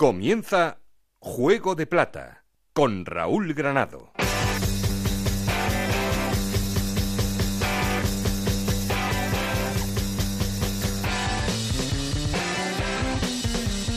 Comienza Juego de Plata con Raúl Granado.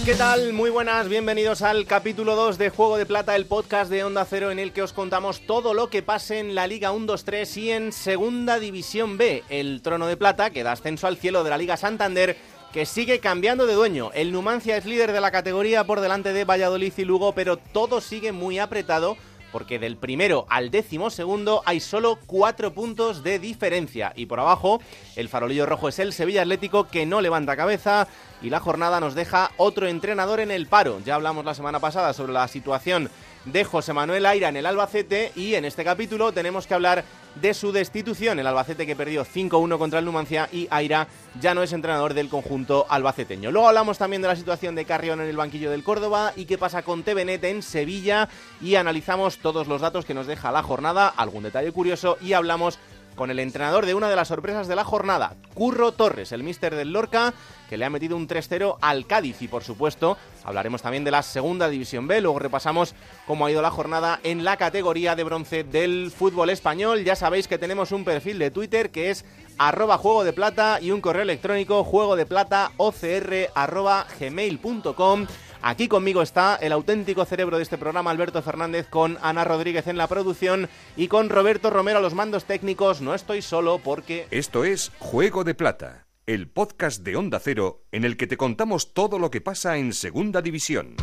¿Qué tal? Muy buenas, bienvenidos al capítulo 2 de Juego de Plata, el podcast de Onda Cero en el que os contamos todo lo que pase en la Liga 1-2-3 y en Segunda División B, el Trono de Plata que da ascenso al cielo de la Liga Santander que sigue cambiando de dueño. El Numancia es líder de la categoría por delante de Valladolid y Lugo, pero todo sigue muy apretado porque del primero al décimo segundo hay solo cuatro puntos de diferencia. Y por abajo, el farolillo rojo es el Sevilla Atlético que no levanta cabeza y la jornada nos deja otro entrenador en el paro. Ya hablamos la semana pasada sobre la situación de José Manuel Aira en el Albacete y en este capítulo tenemos que hablar de su destitución. El Albacete que perdió 5-1 contra el Numancia y Aira ya no es entrenador del conjunto albaceteño. Luego hablamos también de la situación de Carrión en el banquillo del Córdoba y qué pasa con TVNet en Sevilla y analizamos todos los datos que nos deja la jornada, algún detalle curioso y hablamos con el entrenador de una de las sorpresas de la jornada, Curro Torres, el míster del Lorca, que le ha metido un 3-0 al Cádiz. Y por supuesto, hablaremos también de la segunda división B. Luego repasamos cómo ha ido la jornada en la categoría de bronce del fútbol español. Ya sabéis que tenemos un perfil de Twitter que es arroba juego de plata y un correo electrónico juego de plata ocr arroba gmail.com. Aquí conmigo está el auténtico cerebro de este programa, Alberto Fernández, con Ana Rodríguez en la producción y con Roberto Romero a los mandos técnicos. No estoy solo porque... Esto es Juego de Plata, el podcast de Onda Cero en el que te contamos todo lo que pasa en Segunda División.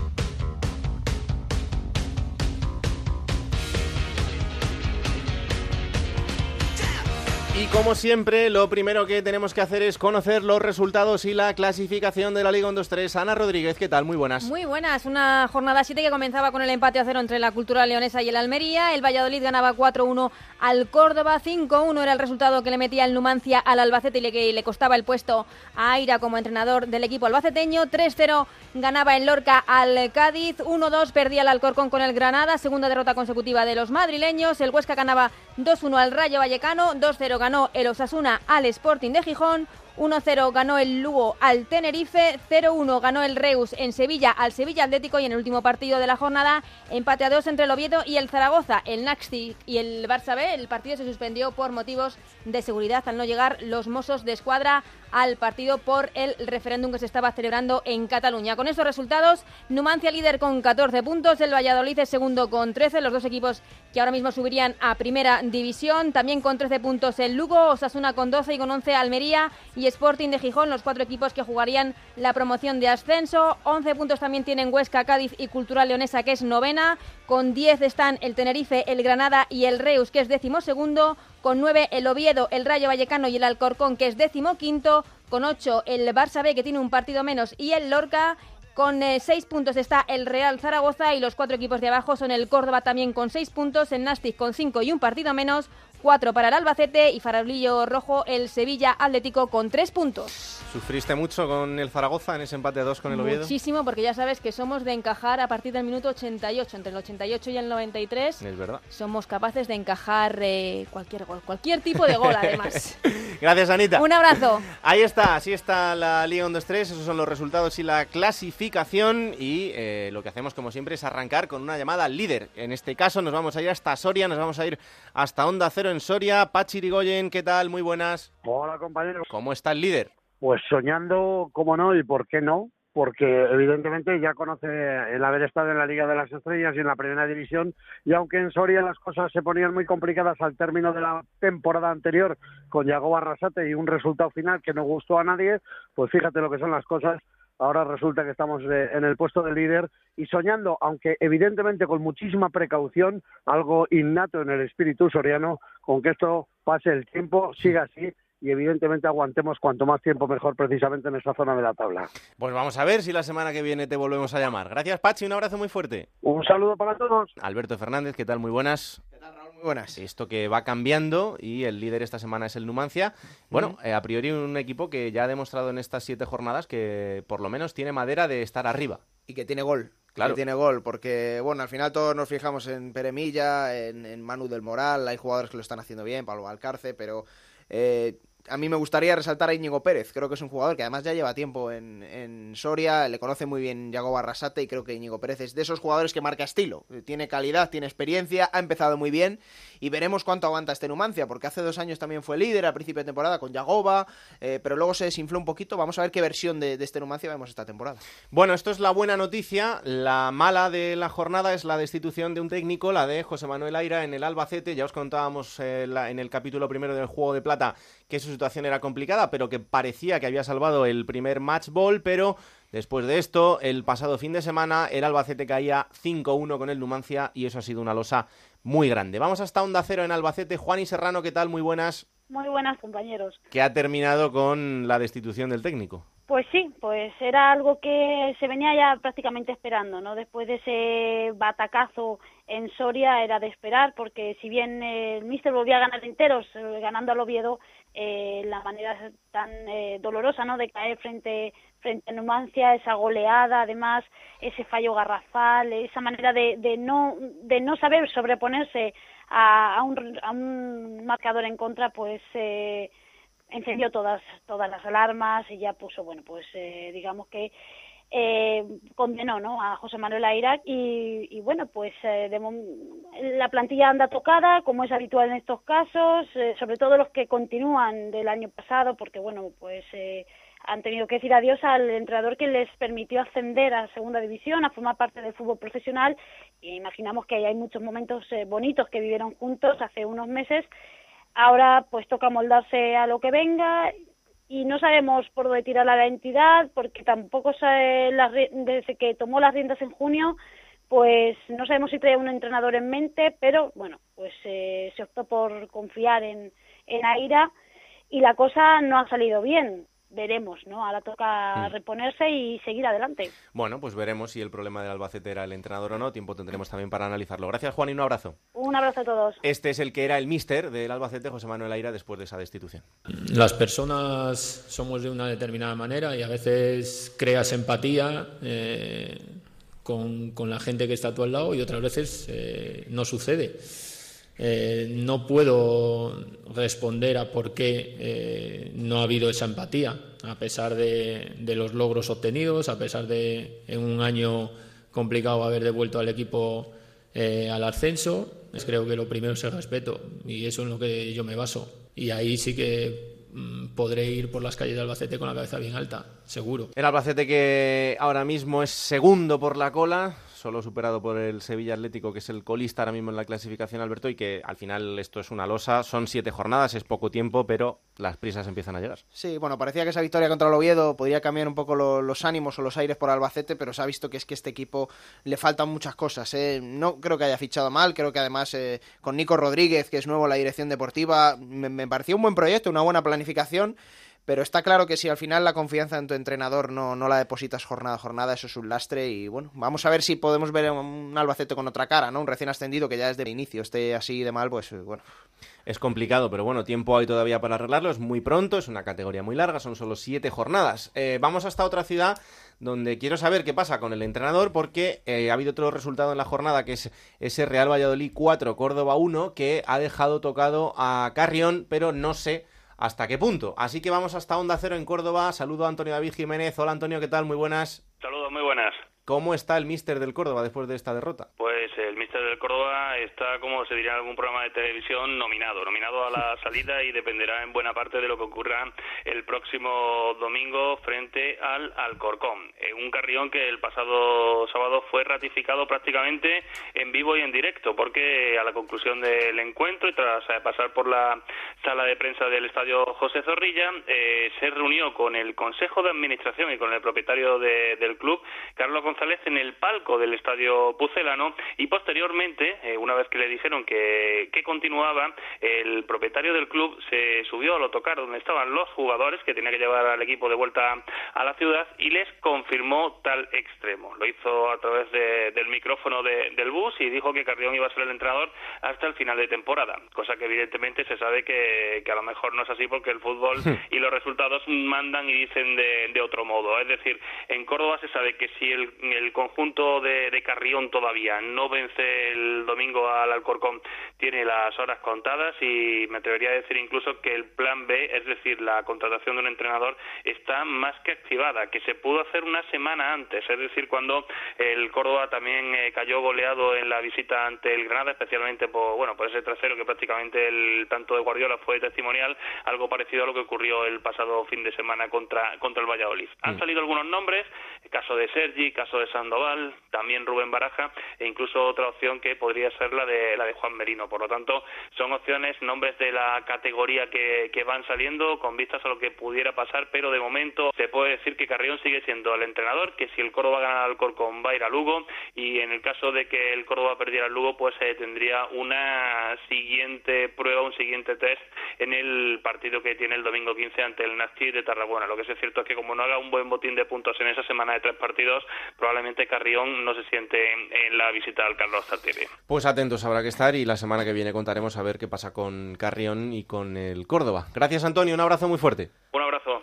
Y como siempre, lo primero que tenemos que hacer es conocer los resultados y la clasificación de la Liga 1-2-3. Ana Rodríguez, ¿qué tal? Muy buenas. Muy buenas. Una jornada 7 que comenzaba con el empate a cero entre la Cultura Leonesa y el Almería. El Valladolid ganaba 4-1 al Córdoba. 5-1 era el resultado que le metía el Numancia al Albacete y le, le costaba el puesto a Aira como entrenador del equipo albaceteño. 3-0 ganaba el Lorca al Cádiz. 1-2 perdía el Alcorcón con el Granada. Segunda derrota consecutiva de los madrileños. El Huesca ganaba 2-1 al Rayo Vallecano. 2-0 ganó el Osasuna al Sporting de Gijón. 1-0 ganó el Lugo al Tenerife, 0-1 ganó el Reus en Sevilla al Sevilla Atlético y en el último partido de la jornada empate a dos entre el Oviedo y el Zaragoza. El Naxti y el Barça B, el partido se suspendió por motivos de seguridad al no llegar los mozos de escuadra al partido por el referéndum que se estaba celebrando en Cataluña. Con estos resultados, Numancia líder con 14 puntos, el Valladolid es segundo con 13, los dos equipos que ahora mismo subirían a primera división, también con 13 puntos el Lugo, Osasuna con 12 y con 11 Almería y Sporting de Gijón, los cuatro equipos que jugarían la promoción de ascenso. 11 puntos también tienen Huesca, Cádiz y Cultural Leonesa, que es novena. Con 10 están el Tenerife, el Granada y el Reus, que es décimo segundo. Con 9 el Oviedo, el Rayo Vallecano y el Alcorcón, que es décimo quinto. Con 8 el Barça B, que tiene un partido menos, y el Lorca. Con eh, seis puntos está el Real Zaragoza y los cuatro equipos de abajo son el Córdoba también con seis puntos, el Nastic con cinco y un partido menos, cuatro para el Albacete y farolillo rojo el Sevilla Atlético con tres puntos. ¿Sufriste mucho con el Zaragoza en ese empate a dos con el Oviedo? Muchísimo, porque ya sabes que somos de encajar a partir del minuto 88, entre el 88 y el 93. Es verdad. Somos capaces de encajar eh, cualquier gol, cualquier tipo de gol además. Gracias, Anita. Un abrazo. Ahí está, así está la Liga 1-2-3, esos son los resultados y la clasificación y eh, lo que hacemos como siempre es arrancar con una llamada al líder. En este caso nos vamos a ir hasta Soria, nos vamos a ir hasta Onda Cero en Soria. Pachi Rigoyen, ¿qué tal? Muy buenas. Hola, compañeros. ¿Cómo está el líder? Pues soñando, cómo no, y por qué no, porque evidentemente ya conoce el haber estado en la Liga de las Estrellas y en la Primera División, y aunque en Soria las cosas se ponían muy complicadas al término de la temporada anterior con Yago Barrasate y un resultado final que no gustó a nadie, pues fíjate lo que son las cosas. Ahora resulta que estamos eh, en el puesto de líder y soñando, aunque evidentemente con muchísima precaución, algo innato en el espíritu soriano, con que esto pase el tiempo, siga así y evidentemente aguantemos cuanto más tiempo mejor precisamente en esa zona de la tabla. Pues vamos a ver si la semana que viene te volvemos a llamar. Gracias, Pachi, un abrazo muy fuerte. Un saludo para todos. Alberto Fernández, ¿qué tal? Muy buenas. Buenas. Esto que va cambiando y el líder esta semana es el Numancia. Bueno, eh, a priori un equipo que ya ha demostrado en estas siete jornadas que por lo menos tiene madera de estar arriba. Y que tiene gol. Claro. Que tiene gol, porque bueno, al final todos nos fijamos en Peremilla, en, en Manu del Moral, hay jugadores que lo están haciendo bien, Pablo Alcarce, pero eh, a mí me gustaría resaltar a Íñigo Pérez. Creo que es un jugador que además ya lleva tiempo en, en Soria, le conoce muy bien Yago Barrasate y creo que Íñigo Pérez es de esos jugadores que marca estilo. Tiene calidad, tiene experiencia, ha empezado muy bien y veremos cuánto aguanta este Numancia, porque hace dos años también fue líder al principio de temporada con Yagoba, eh, pero luego se desinfló un poquito. Vamos a ver qué versión de, este Numancia vemos esta temporada. Bueno, esto es la buena noticia. La mala de la jornada es la destitución de un técnico, la de José Manuel Aira en el Albacete. Ya os contábamos eh, en el capítulo primero del Juego de Plata que su situación era complicada, pero que parecía que había salvado el primer match ball, pero después de esto, el pasado fin de semana, el Albacete caía 5-1 con el Numancia y eso ha sido una losa muy grande. Vamos hasta Onda Cero en Albacete. Juan y Serrano, ¿qué tal? Muy buenas. Muy buenas, compañeros. Que ha terminado con la destitución del técnico. Pues sí, pues era algo que se venía ya prácticamente esperando, ¿no? Después de ese batacazo en Soria era de esperar, porque si bien eh, el Míster volvía a ganar enteros, eh, ganando al Oviedo, eh, la manera tan eh, dolorosa, ¿no? De caer frente frente a Numancia, esa goleada, además ese fallo garrafal, esa manera de, de no de no saber sobreponerse a, a un, a un marcador en contra, pues eh, encendió todas todas las alarmas y ya puso bueno pues eh, digamos que eh, condenó ¿no? a José Manuel Airac y, y bueno pues eh, de la plantilla anda tocada como es habitual en estos casos eh, sobre todo los que continúan del año pasado porque bueno pues eh, han tenido que decir adiós al entrenador que les permitió ascender a segunda división, a formar parte del fútbol profesional. Y imaginamos que hay muchos momentos eh, bonitos que vivieron juntos hace unos meses. Ahora pues toca moldarse a lo que venga y no sabemos por dónde tirar la entidad porque tampoco sabe desde que tomó las riendas en junio pues no sabemos si trae un entrenador en mente pero bueno pues eh, se optó por confiar en en Aira y la cosa no ha salido bien veremos no ahora toca Mm. reponerse y seguir adelante Bueno, pues veremos si el problema del Albacete era el entrenador o no. Tiempo tendremos también para analizarlo. Gracias, Juan, y un abrazo. un abrazo a todos Este es el que era el míster del Albacete, José Manuel Aira, después de esa destitución. Las personas somos de una determinada manera y a veces creas empatía eh, con, con la gente que está a tu al lado y otras veces eh, no sucede. Eh, no puedo responder a por qué eh, no ha habido esa empatía, a pesar de, de los logros obtenidos, a pesar de en un año complicado haber devuelto al equipo eh, al ascenso. Pues creo que lo primero es el respeto y eso es en lo que yo me baso. Y ahí sí que mm, podré ir por las calles de Albacete con la cabeza bien alta, seguro. El Albacete que ahora mismo es segundo por la cola, solo superado por el Sevilla Atlético, que es el colista ahora mismo en la clasificación, Alberto, y que al final esto es una losa. Son siete jornadas, es poco tiempo, pero las prisas empiezan a llegar. Sí, bueno, parecía que esa victoria contra el Oviedo podría cambiar un poco lo- los ánimos o los aires por Albacete, pero se ha visto que es que este equipo le faltan muchas cosas. ¿eh? No creo que haya fichado mal, creo que además eh, con Nico Rodríguez, que es nuevo en la dirección deportiva, me, me un buen proyecto, una buena planificación. Pero está claro que si al final la confianza en tu entrenador no, no la depositas jornada a jornada, eso es un lastre. Y bueno, vamos a ver si podemos ver un Albacete con otra cara, ¿no? Un recién ascendido que ya desde el inicio esté así de mal, pues eh, bueno. Es complicado, pero bueno, tiempo hay todavía para arreglarlo. Es muy pronto, es una categoría muy larga, son solo siete jornadas. Eh, vamos hasta otra ciudad donde quiero saber qué pasa con el entrenador, porque eh, ha habido otro resultado en la jornada que es ese Real Valladolid 4, Córdoba 1, que ha dejado tocado a Carrión, pero no sé hasta qué punto. Así que vamos hasta Onda Cero en Córdoba. Saludo a Antonio David Jiménez. Hola Antonio, ¿qué tal? Muy buenas. Saludos, muy buenas. ¿Cómo está el míster del Córdoba después de esta derrota? Pues míster del Córdoba está, como se diría en algún programa de televisión, nominado. Nominado a la salida y dependerá en buena parte de lo que ocurra el próximo domingo frente al Alcorcón. Eh, un carrión que el pasado sábado fue ratificado prácticamente en vivo y en directo, porque a la conclusión del encuentro y tras eh, pasar por la sala de prensa del estadio José Zorrilla, eh, se reunió con el Consejo de Administración y con el propietario de- del club, Carlos González, en el palco del estadio Pucelano y posteriormente, eh, una vez que le dijeron que, que continuaba, el propietario del club se subió al autocar donde estaban los jugadores que tenía que llevar al equipo de vuelta a la ciudad y les confirmó tal extremo. Lo hizo a través de- del micrófono de- del bus y dijo que Carrión iba a ser el entrenador hasta el final de temporada, cosa que evidentemente se sabe que que, a lo mejor no es así porque el fútbol y los resultados mandan y dicen de, otro modo. Es decir, en Córdoba se sabe que si el, el conjunto de, de, Carrión todavía no vence el domingo al Alcorcón, tiene las horas contadas y me atrevería a decir incluso que el plan B, es decir, la contratación de un entrenador, está más que activada, que se pudo hacer una semana antes, es decir, cuando el Córdoba también eh, cayó goleado en la visita ante el Granada, especialmente por, bueno, por ese trasero que prácticamente el tanto de Guardiola fue testimonial, algo parecido a lo que ocurrió el pasado fin de semana contra, contra el Valladolid. Han mm. salido algunos nombres, caso de Sergi, caso de Sandoval, también Rubén Baraja e incluso otra opción que podría ser la de la de Juan Merino. Por lo tanto, son opciones, nombres de la categoría que, que van saliendo con vistas a lo que pudiera pasar, pero de momento se puede decir que Carrión sigue siendo el entrenador, que si el Córdoba gana al Corcón va a ir a Lugo y en el caso de que el Córdoba perdiera el Lugo, pues eh, tendría una siguiente prueba, un siguiente test en el partido que tiene el domingo 15 ante el Nastic de Tarragona. Lo que es cierto es que como no haga un buen botín de puntos en esa semana de tres partidos, probablemente Carrión no se siente en la visita al Carlos Pues atentos habrá que estar y la semana que viene contaremos a ver qué pasa con Carrión y con el Córdoba. Gracias Antonio, un abrazo muy fuerte. Un abrazo.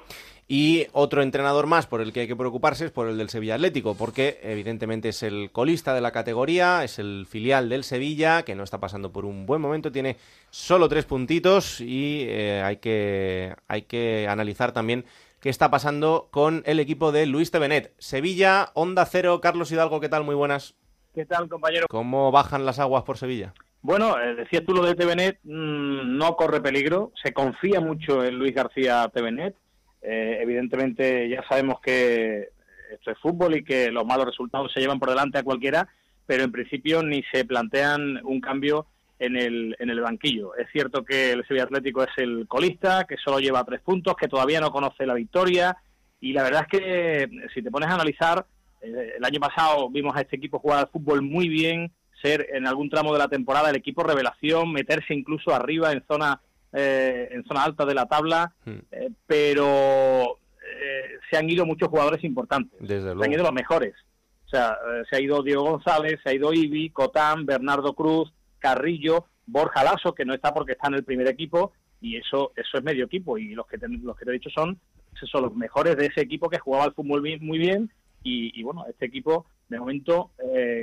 Y otro entrenador más por el que hay que preocuparse es por el del Sevilla Atlético, porque evidentemente es el colista de la categoría, es el filial del Sevilla, que no está pasando por un buen momento, tiene solo tres puntitos y eh, hay, que, hay que analizar también qué está pasando con el equipo de Luis Tevenet. Sevilla, Onda Cero, Carlos Hidalgo, ¿qué tal? Muy buenas. ¿Qué tal, compañero? ¿Cómo bajan las aguas por Sevilla? Bueno, eh, decías tú lo de Tevenet, mm, no corre peligro, se confía mucho en Luis García Tevenet eh, evidentemente ya sabemos que esto es fútbol y que los malos resultados se llevan por delante a cualquiera, pero en principio ni se plantean un cambio en el, en el banquillo. Es cierto que el Sevilla Atlético es el colista, que solo lleva tres puntos, que todavía no conoce la victoria, y la verdad es que si te pones a analizar, el año pasado vimos a este equipo jugar al fútbol muy bien, ser en algún tramo de la temporada el equipo revelación, meterse incluso arriba en zona eh, en zona alta de la tabla, hmm. eh, pero eh, se han ido muchos jugadores importantes. Se han ido los mejores. O sea, se ha ido Diego González, se ha ido Ibi, Cotán, Bernardo Cruz, Carrillo, Borja Lasso, que no está porque está en el primer equipo, y eso eso es medio equipo. Y los que te, los que te he dicho son, son los mejores de ese equipo que jugaba al fútbol muy bien. Y, bueno, este equipo, de momento,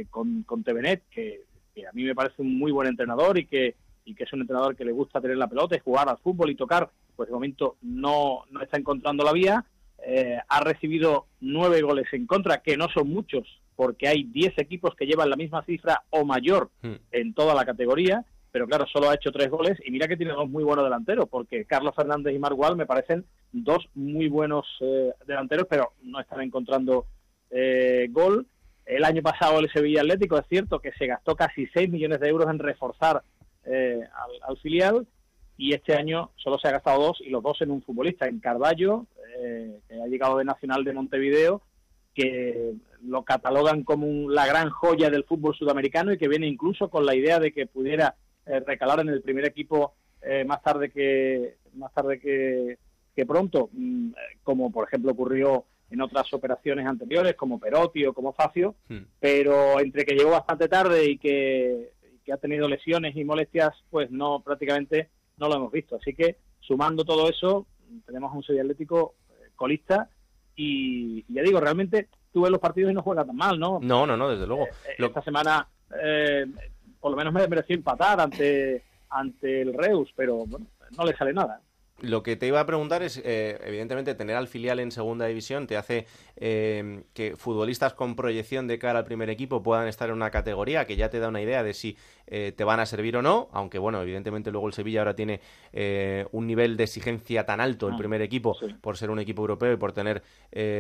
con, con Tevenet, que, que a mí me parece un muy buen entrenador y que y que es un entrenador que le gusta tener la pelota y jugar al fútbol y tocar, pues de momento no, no está encontrando la vía. Eh, ha recibido nueve goles en contra, que no son muchos, porque hay diez equipos que llevan la misma cifra o mayor hmm. en toda la categoría, pero claro, solo ha hecho tres goles y mira que tiene dos muy buenos delanteros, porque Carlos Fernández y Margual me parecen dos muy buenos eh, delanteros, pero no están encontrando eh, gol. El año pasado el Sevilla Atlético es cierto que se gastó casi 6 millones de euros en reforzar eh, al, filial y este año solo se ha gastado dos y los dos en un futbolista, en Carballo, eh, que ha llegado de Nacional de Montevideo, que lo catalogan como la gran joya del fútbol sudamericano y que viene incluso con la idea de que pudiera eh, recalar en el primer equipo más tarde que más tarde que, que pronto, mm, como por ejemplo ocurrió en otras operaciones anteriores, como Perotti o como Facio, hmm. pero entre que llegó bastante tarde y que que ha tenido lesiones y molestias, pues no, prácticamente no lo hemos visto. Así que sumando todo eso, tenemos un Sevilla Atlético eh, colista y, ya digo, realmente tú ves los partidos y no juega tan mal, ¿no? No, no, no, desde luego. Eh, esta semana eh, por lo menos me mereció empatar ante, ante el Reus, pero bueno, no le sale nada. Lo que te iba a preguntar es, eh, evidentemente, tener al filial en segunda división te hace eh, que futbolistas con proyección de cara al primer equipo puedan estar en una categoría que ya te da una idea de si eh, te van a servir o no, aunque bueno, evidentemente luego el Sevilla ahora tiene un nivel de exigencia tan alto el ah, primer equipo por ser un equipo europeo y por tener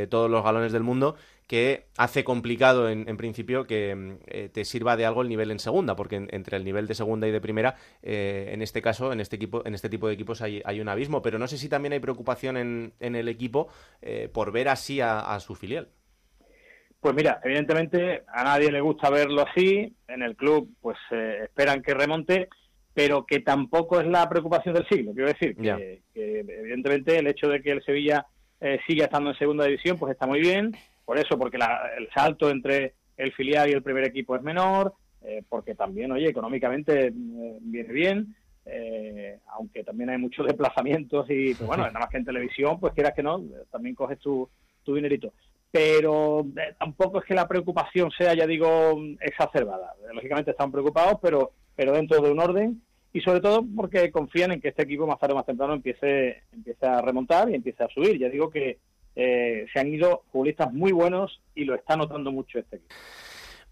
todos los galones del mundo que hace complicado en, principio que mm, eh, te sirva de algo el nivel en segunda, porque entre el nivel de segunda y de primera, eh, en este caso, en este equipo, en este tipo de equipos hay, un abismo. Pero no sé si también hay preocupación en, el equipo eh, por ver así a, su filial. Pues mira, evidentemente a nadie le gusta verlo así. En el club, pues esperan que remonte, pero que tampoco es la preocupación del siglo. Quiero decir que, evidentemente el hecho de que el Sevilla siga estando en segunda división, pues está muy bien por eso, porque el salto entre el filial y el primer equipo es menor, eh, porque también, oye, económicamente eh, viene bien, eh, aunque también hay muchos desplazamientos y pues, bueno, nada más que en televisión, pues quieras que no, también coges tu, tu dinerito. Pero eh, tampoco es que la preocupación sea, ya digo, exacerbada. Lógicamente están preocupados, pero, pero dentro de un orden y sobre todo porque confían en que este equipo más tarde o más temprano empiece, empiece a remontar y empiece a subir. Ya digo que eh, se han ido futbolistas muy buenos y lo está notando mucho este equipo.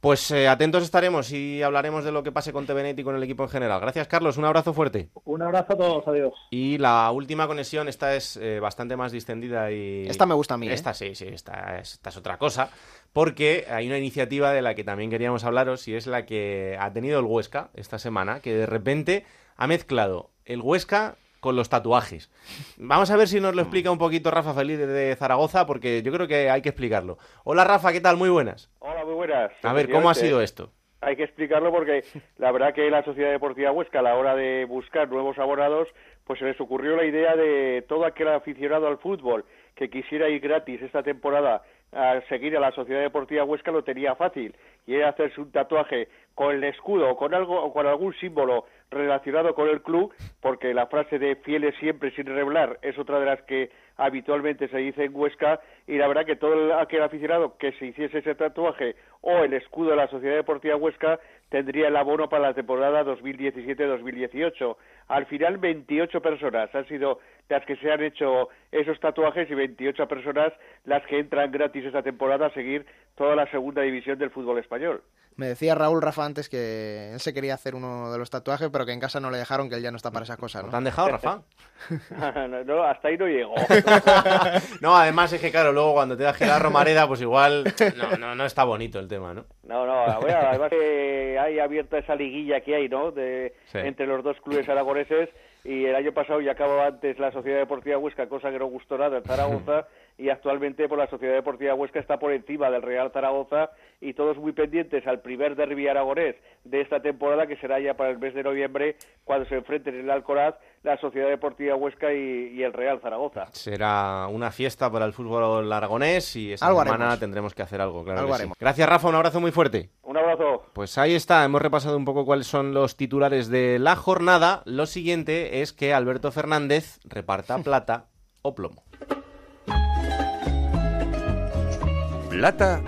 Pues eh, atentos estaremos y hablaremos de lo que pase con TVNet y con el equipo en general. Gracias, Carlos. Un abrazo fuerte. Un abrazo a todos. Adiós. Y la última conexión, esta es eh, bastante más distendida y... Esta me gusta a mí. Esta ¿eh? sí, sí, esta es, esta es otra cosa. Porque hay una iniciativa de la que también queríamos hablaros y es la que ha tenido el Huesca esta semana, que de repente ha mezclado el Huesca con los tatuajes. Vamos a ver si nos lo explica un poquito Rafa Feliz de Zaragoza, porque yo creo que hay que explicarlo. Hola Rafa, ¿qué tal? Muy buenas. Hola, muy buenas. A ver, ¿cómo ha sido esto? Hay que explicarlo porque la verdad que la Sociedad Deportiva Huesca a la hora de buscar nuevos abonados, pues se les ocurrió la idea de todo aquel aficionado al fútbol que quisiera ir gratis esta temporada a seguir a la Sociedad Deportiva Huesca lo tenía fácil y era hacerse un tatuaje con el escudo o con algo o con algún símbolo relacionado con el club, porque la frase de fieles siempre sin revelar es otra de las que habitualmente se dice en Huesca y la verdad que todo aquel aficionado que se hiciese ese tatuaje o el escudo de la Sociedad Deportiva Huesca tendría el abono para la temporada 2017-2018. Al final 28 personas han sido las que se han hecho esos tatuajes y 28 personas las que entran gratis esta temporada a seguir toda la segunda división del fútbol español. Me decía Raúl Rafa antes que él se quería hacer uno de los tatuajes, pero que en casa no le dejaron, que él ya no está para esas cosas. ¿no? ¿Te han dejado, Rafa? no, hasta ahí no llego. no, además es que, claro, luego cuando te da la Romareda, pues igual no, no, no está bonito el tema, ¿no? No, no, además que hay abierta esa liguilla que hay, ¿no? De, Entre los dos clubes aragoneses y el año pasado ya acabó antes la Sociedad Deportiva Huesca, cosa que no gustó nada en Zaragoza, y actualmente por pues, la Sociedad Deportiva Huesca está por encima del Real Zaragoza y todos muy pendientes al primer derbi aragonés de esta temporada que será ya para el mes de noviembre cuando se enfrenten en el Alcoraz la Sociedad Deportiva Huesca y, el Real Zaragoza. Será una fiesta para el fútbol aragonés y esta semana tendremos que hacer algo, claro. Gracias Rafa, un abrazo muy fuerte. Un abrazo. Pues ahí está, hemos repasado un poco cuáles son los titulares de la jornada. Lo siguiente es que Alberto Fernández reparta plata o plomo. plata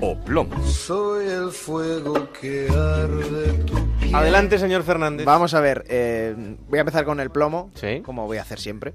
o plomo. Soy el fuego que arde tu Adelante, señor Fernández. Vamos a ver, eh, voy a empezar con el plomo, como voy a hacer siempre.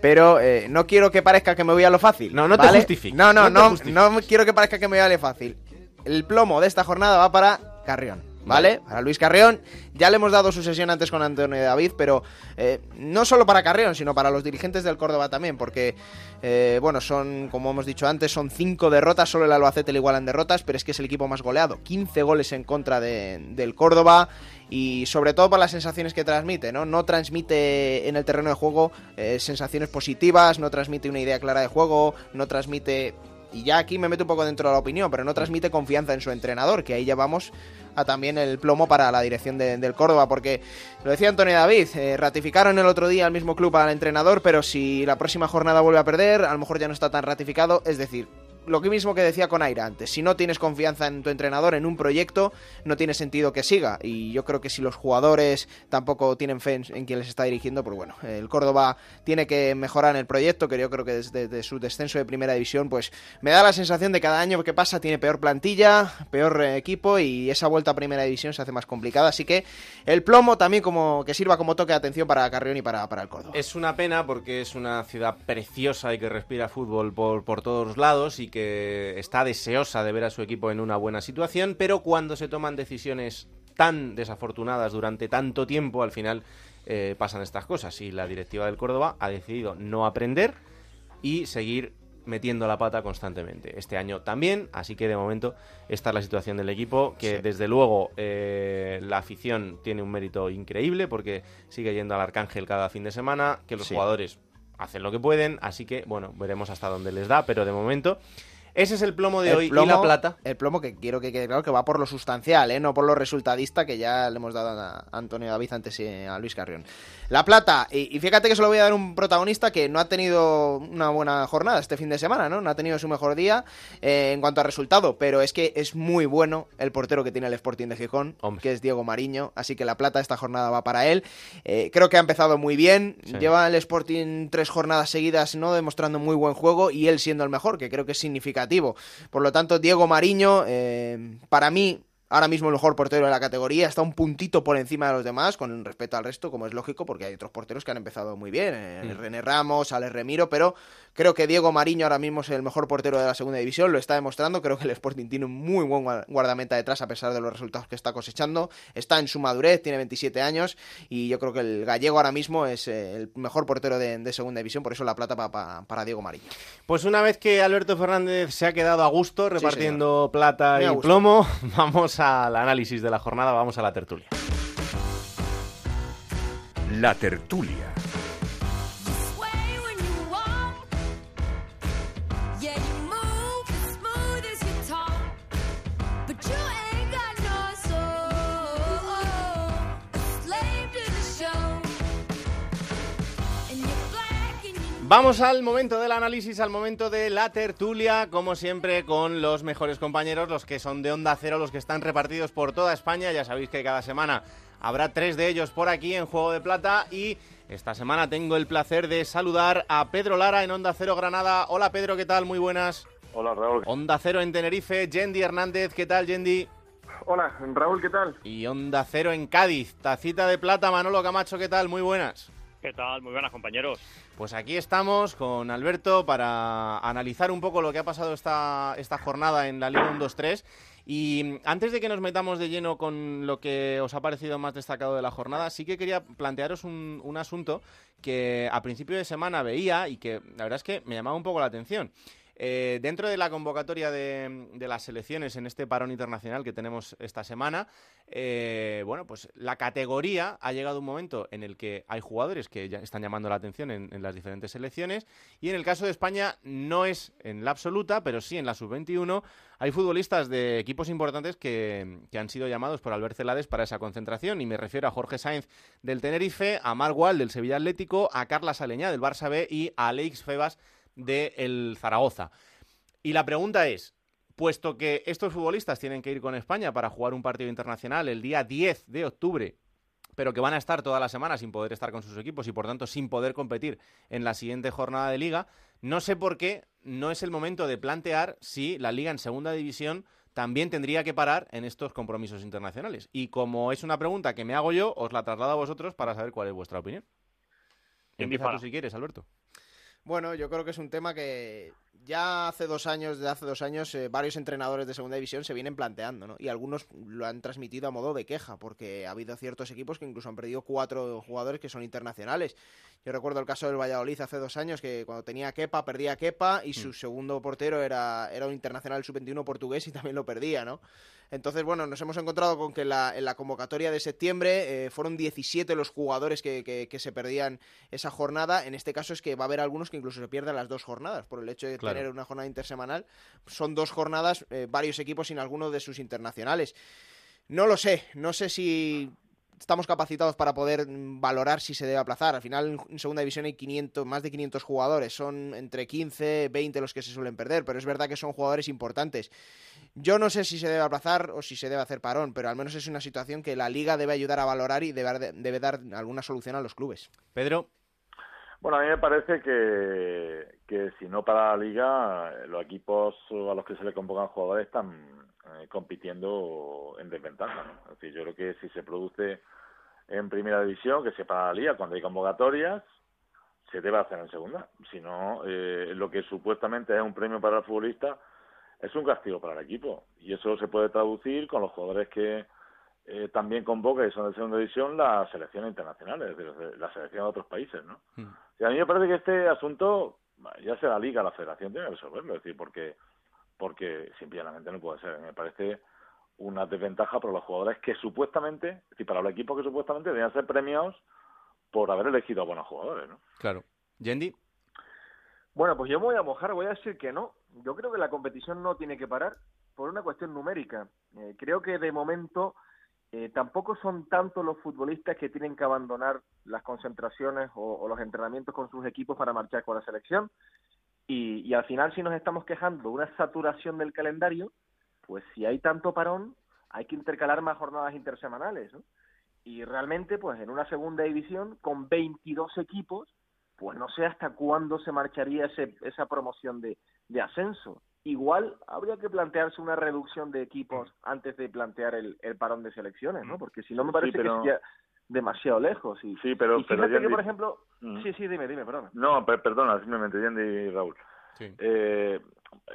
Pero eh, no quiero que parezca que me voy a lo fácil. No, no te justifiques. No, no, no, no, quiero que parezca que me voy a lo fácil. El plomo de esta jornada va para Carrión. ¿Vale? Para Luis Carreón. Ya le hemos dado su sesión antes con Antonio David, pero eh, no solo para Carreón, sino para los dirigentes del Córdoba también, porque, eh, bueno, son, como hemos dicho antes, son cinco derrotas, solo el Albacete le igualan derrotas, pero es que es el equipo más goleado, 15 goles en contra del Córdoba y sobre todo por las sensaciones que transmite, ¿no? No transmite en el terreno de juego eh, sensaciones positivas, no transmite una idea clara de juego, no transmite y ya aquí me meto un poco dentro de la opinión, pero no transmite confianza en su entrenador, que ahí ya vamos a también el plomo para la dirección del Córdoba, porque lo decía Antonio David, eh, ratificaron el otro día al mismo club al entrenador, pero si la próxima jornada vuelve a perder, a lo mejor ya no está tan ratificado, es decir, lo mismo que decía con Aira antes, si no tienes confianza en tu entrenador, en un proyecto, no tiene sentido que siga. Y yo creo que si los jugadores tampoco tienen fe en, quien les está dirigiendo, pues bueno, el Córdoba tiene que mejorar en el proyecto, que yo creo que desde, su descenso de primera división, pues me da la sensación de que cada año que pasa tiene peor plantilla, peor eh, equipo y esa vuelta a primera división se hace más complicada. Así que el plomo también como que sirva como toque de atención para Carrión y para, para el Córdoba. Es una pena porque es una ciudad preciosa y que respira fútbol por, por todos lados y que está deseosa de ver a su equipo en una buena situación, pero cuando se toman decisiones tan desafortunadas durante tanto tiempo, al final eh, pasan estas cosas. Y la directiva del Córdoba ha decidido no aprender y seguir metiendo la pata constantemente. Este año también, así que de momento esta es la situación del equipo, que desde luego eh, la afición tiene un mérito increíble porque sigue yendo al Arcángel cada fin de semana, que los jugadores hacen lo que pueden, así que bueno, veremos hasta dónde les da, pero de momento Ese es el plomo de El hoy. plomo, ¿Y la plata? El plomo que quiero que quede claro que va por lo sustancial, ¿eh? no por lo resultadista que ya le hemos dado a Antonio David antes y a Luis Carrión. La plata, y, y fíjate que se lo voy a dar a un protagonista que no ha tenido una buena jornada este fin de semana, ¿no? No ha tenido su mejor día eh, en cuanto a resultado, pero es que es muy bueno el portero que tiene el Sporting de Gijón, que es Diego Mariño, así que la plata esta jornada va para él. Eh, creo que ha empezado muy bien, Sí. lleva el Sporting tres jornadas seguidas, ¿no? Demostrando muy buen juego y él siendo el mejor, que creo que es Por lo tanto, Diego Mariño, eh, para mí, ahora mismo el mejor portero de la categoría, está un puntito por encima de los demás, con respeto al resto, como es lógico, porque hay otros porteros que han empezado muy bien, eh, Mm. René Ramos, Alex Remiro, pero creo que Diego Mariño ahora mismo es el mejor portero de la segunda división, lo está demostrando, creo que el Sporting tiene un muy buen gua- guardameta detrás a pesar de los resultados que está cosechando, está en su madurez, tiene 27 años y yo creo que el gallego ahora mismo es eh, el mejor portero de, de segunda división, por eso la plata pa- pa- para Diego Mariño. Pues una vez que Alberto Fernández se ha quedado a gusto repartiendo plata Muy y a plomo, vamos al análisis de la jornada, vamos a la tertulia. La tertulia. Vamos al momento del análisis, al momento de la tertulia, como siempre con los mejores compañeros, los que son de Onda Cero, los que están repartidos por toda España. Ya sabéis que cada semana habrá tres de ellos por aquí en Juego de Plata y esta semana tengo el placer de saludar a Pedro Lara en Onda Cero Granada. Hola Pedro, ¿qué tal? Muy buenas. Hola Raúl. Onda Cero en Tenerife, Yendi Hernández, ¿qué tal Yendi? Hola, Raúl, ¿qué tal? Y Onda Cero en Cádiz, Tacita de Plata, Manolo Camacho, ¿qué tal? Muy buenas. ¿Qué tal? Muy buenas, compañeros. Pues aquí estamos con Alberto para analizar un poco lo que ha pasado esta, esta jornada en la Liga 1-2-3. Y antes de que nos metamos de lleno con lo que os ha parecido más destacado de la jornada, sí que quería plantearos un, un asunto que a principio de semana veía y que la verdad es que me llamaba un poco la atención. Eh, dentro de la convocatoria de, las selecciones en este parón internacional que tenemos esta semana, eh, bueno, pues la categoría ha llegado un momento en el que hay jugadores que están llamando la atención en, las diferentes selecciones y en el caso de España no es en la absoluta, pero sí en la sub-21 hay futbolistas de equipos importantes que, han sido llamados por Albert Celades para esa concentración y me refiero a Jorge Sainz del Tenerife, a Marc Wall del Sevilla Atlético, a Carla Saleñá del Barça B y a Alex Febas del Zaragoza. Y la pregunta es, puesto que estos futbolistas tienen que ir con España para jugar un partido internacional el día 10 de octubre, pero que van a estar toda la semana sin poder estar con sus equipos y por tanto sin poder competir en la siguiente jornada de liga, no sé por qué no es el momento de plantear si la liga en segunda división también tendría que parar en estos compromisos internacionales. Y como es una pregunta que me hago yo, os la traslado a vosotros para saber cuál es vuestra opinión. ¿Quién Empieza tú si quieres, Alberto. Bueno, yo creo que es un tema que ya hace dos años, de hace dos años, eh, varios entrenadores de segunda división se vienen planteando, ¿no? Y algunos lo han transmitido a modo de queja, porque ha habido ciertos equipos que incluso han perdido cuatro jugadores que son internacionales. Yo recuerdo el caso del Valladolid hace dos años, que cuando tenía Kepa, perdía Kepa, y su segundo portero era, era un internacional sub-21 portugués y también lo perdía, ¿no? Entonces, bueno, nos hemos encontrado con que en la, en la convocatoria de septiembre eh, fueron 17 los jugadores que, que- que se perdían esa jornada. En este caso es que va a haber algunos que incluso se pierden las dos jornadas por el hecho de Claro. tener una jornada intersemanal. Son dos jornadas, eh, varios equipos sin alguno de sus internacionales. No lo sé, no sé si estamos capacitados para poder mm, valorar si se debe aplazar. Al final en segunda división hay 500, más de 500 jugadores, son entre 15, 20 los que se suelen perder, pero es verdad que son jugadores importantes. Yo no sé si se debe aplazar o si se debe hacer parón, pero al menos es una situación que la liga debe ayudar a valorar y debe, debe dar alguna solución a los clubes. Pedro. Bueno, a mí me parece que, que si no para la liga, eh, los equipos a los que se le convocan jugadores están eh, compitiendo en desventaja. ¿no? Es decir, yo creo que si se produce en primera división, que se para la liga cuando hay convocatorias, se debe hacer en segunda. Si no, eh, lo que supuestamente es un premio para el futbolista es un castigo para el equipo. Y eso se puede traducir con los jugadores que eh, también convoca, y son de segunda división, las selecciones internacionales, es decir, las selecciones de otros países, ¿no? Y a mí me parece que este asunto, ya sea la liga, la federación, tiene que resolverlo, es decir, porque, porque simplemente no puede ser. Me parece una desventaja para los jugadores que supuestamente, es decir, para los equipos que supuestamente deberían ser premiados por haber elegido a buenos jugadores, ¿no? Claro. Yendi. Bueno, pues yo me voy a mojar, voy a decir que no, yo creo que la competición no tiene que parar por una cuestión numérica. Eh, creo que de momento eh, tampoco son tantos los futbolistas que tienen que abandonar las concentraciones o, o los entrenamientos con sus equipos para marchar con la selección. Y, y al final, si nos estamos quejando de una saturación del calendario, pues si hay tanto parón, hay que intercalar más jornadas intersemanales. ¿no? Y realmente, pues en una segunda división, con 22 equipos, pues no sé hasta cuándo se marcharía ese, esa promoción de, de ascenso. Igual habría que plantearse una reducción de equipos antes de plantear el, el parón de selecciones, ¿no? Porque si no me parece Sí, pero- que sería demasiado lejos. Y, Sí, pero- y pero, fíjate que, por ejemplo... Mm. Sí, sí, dime, dime, perdona. No, per- perdona, simplemente, Yendi y Raúl. Eh,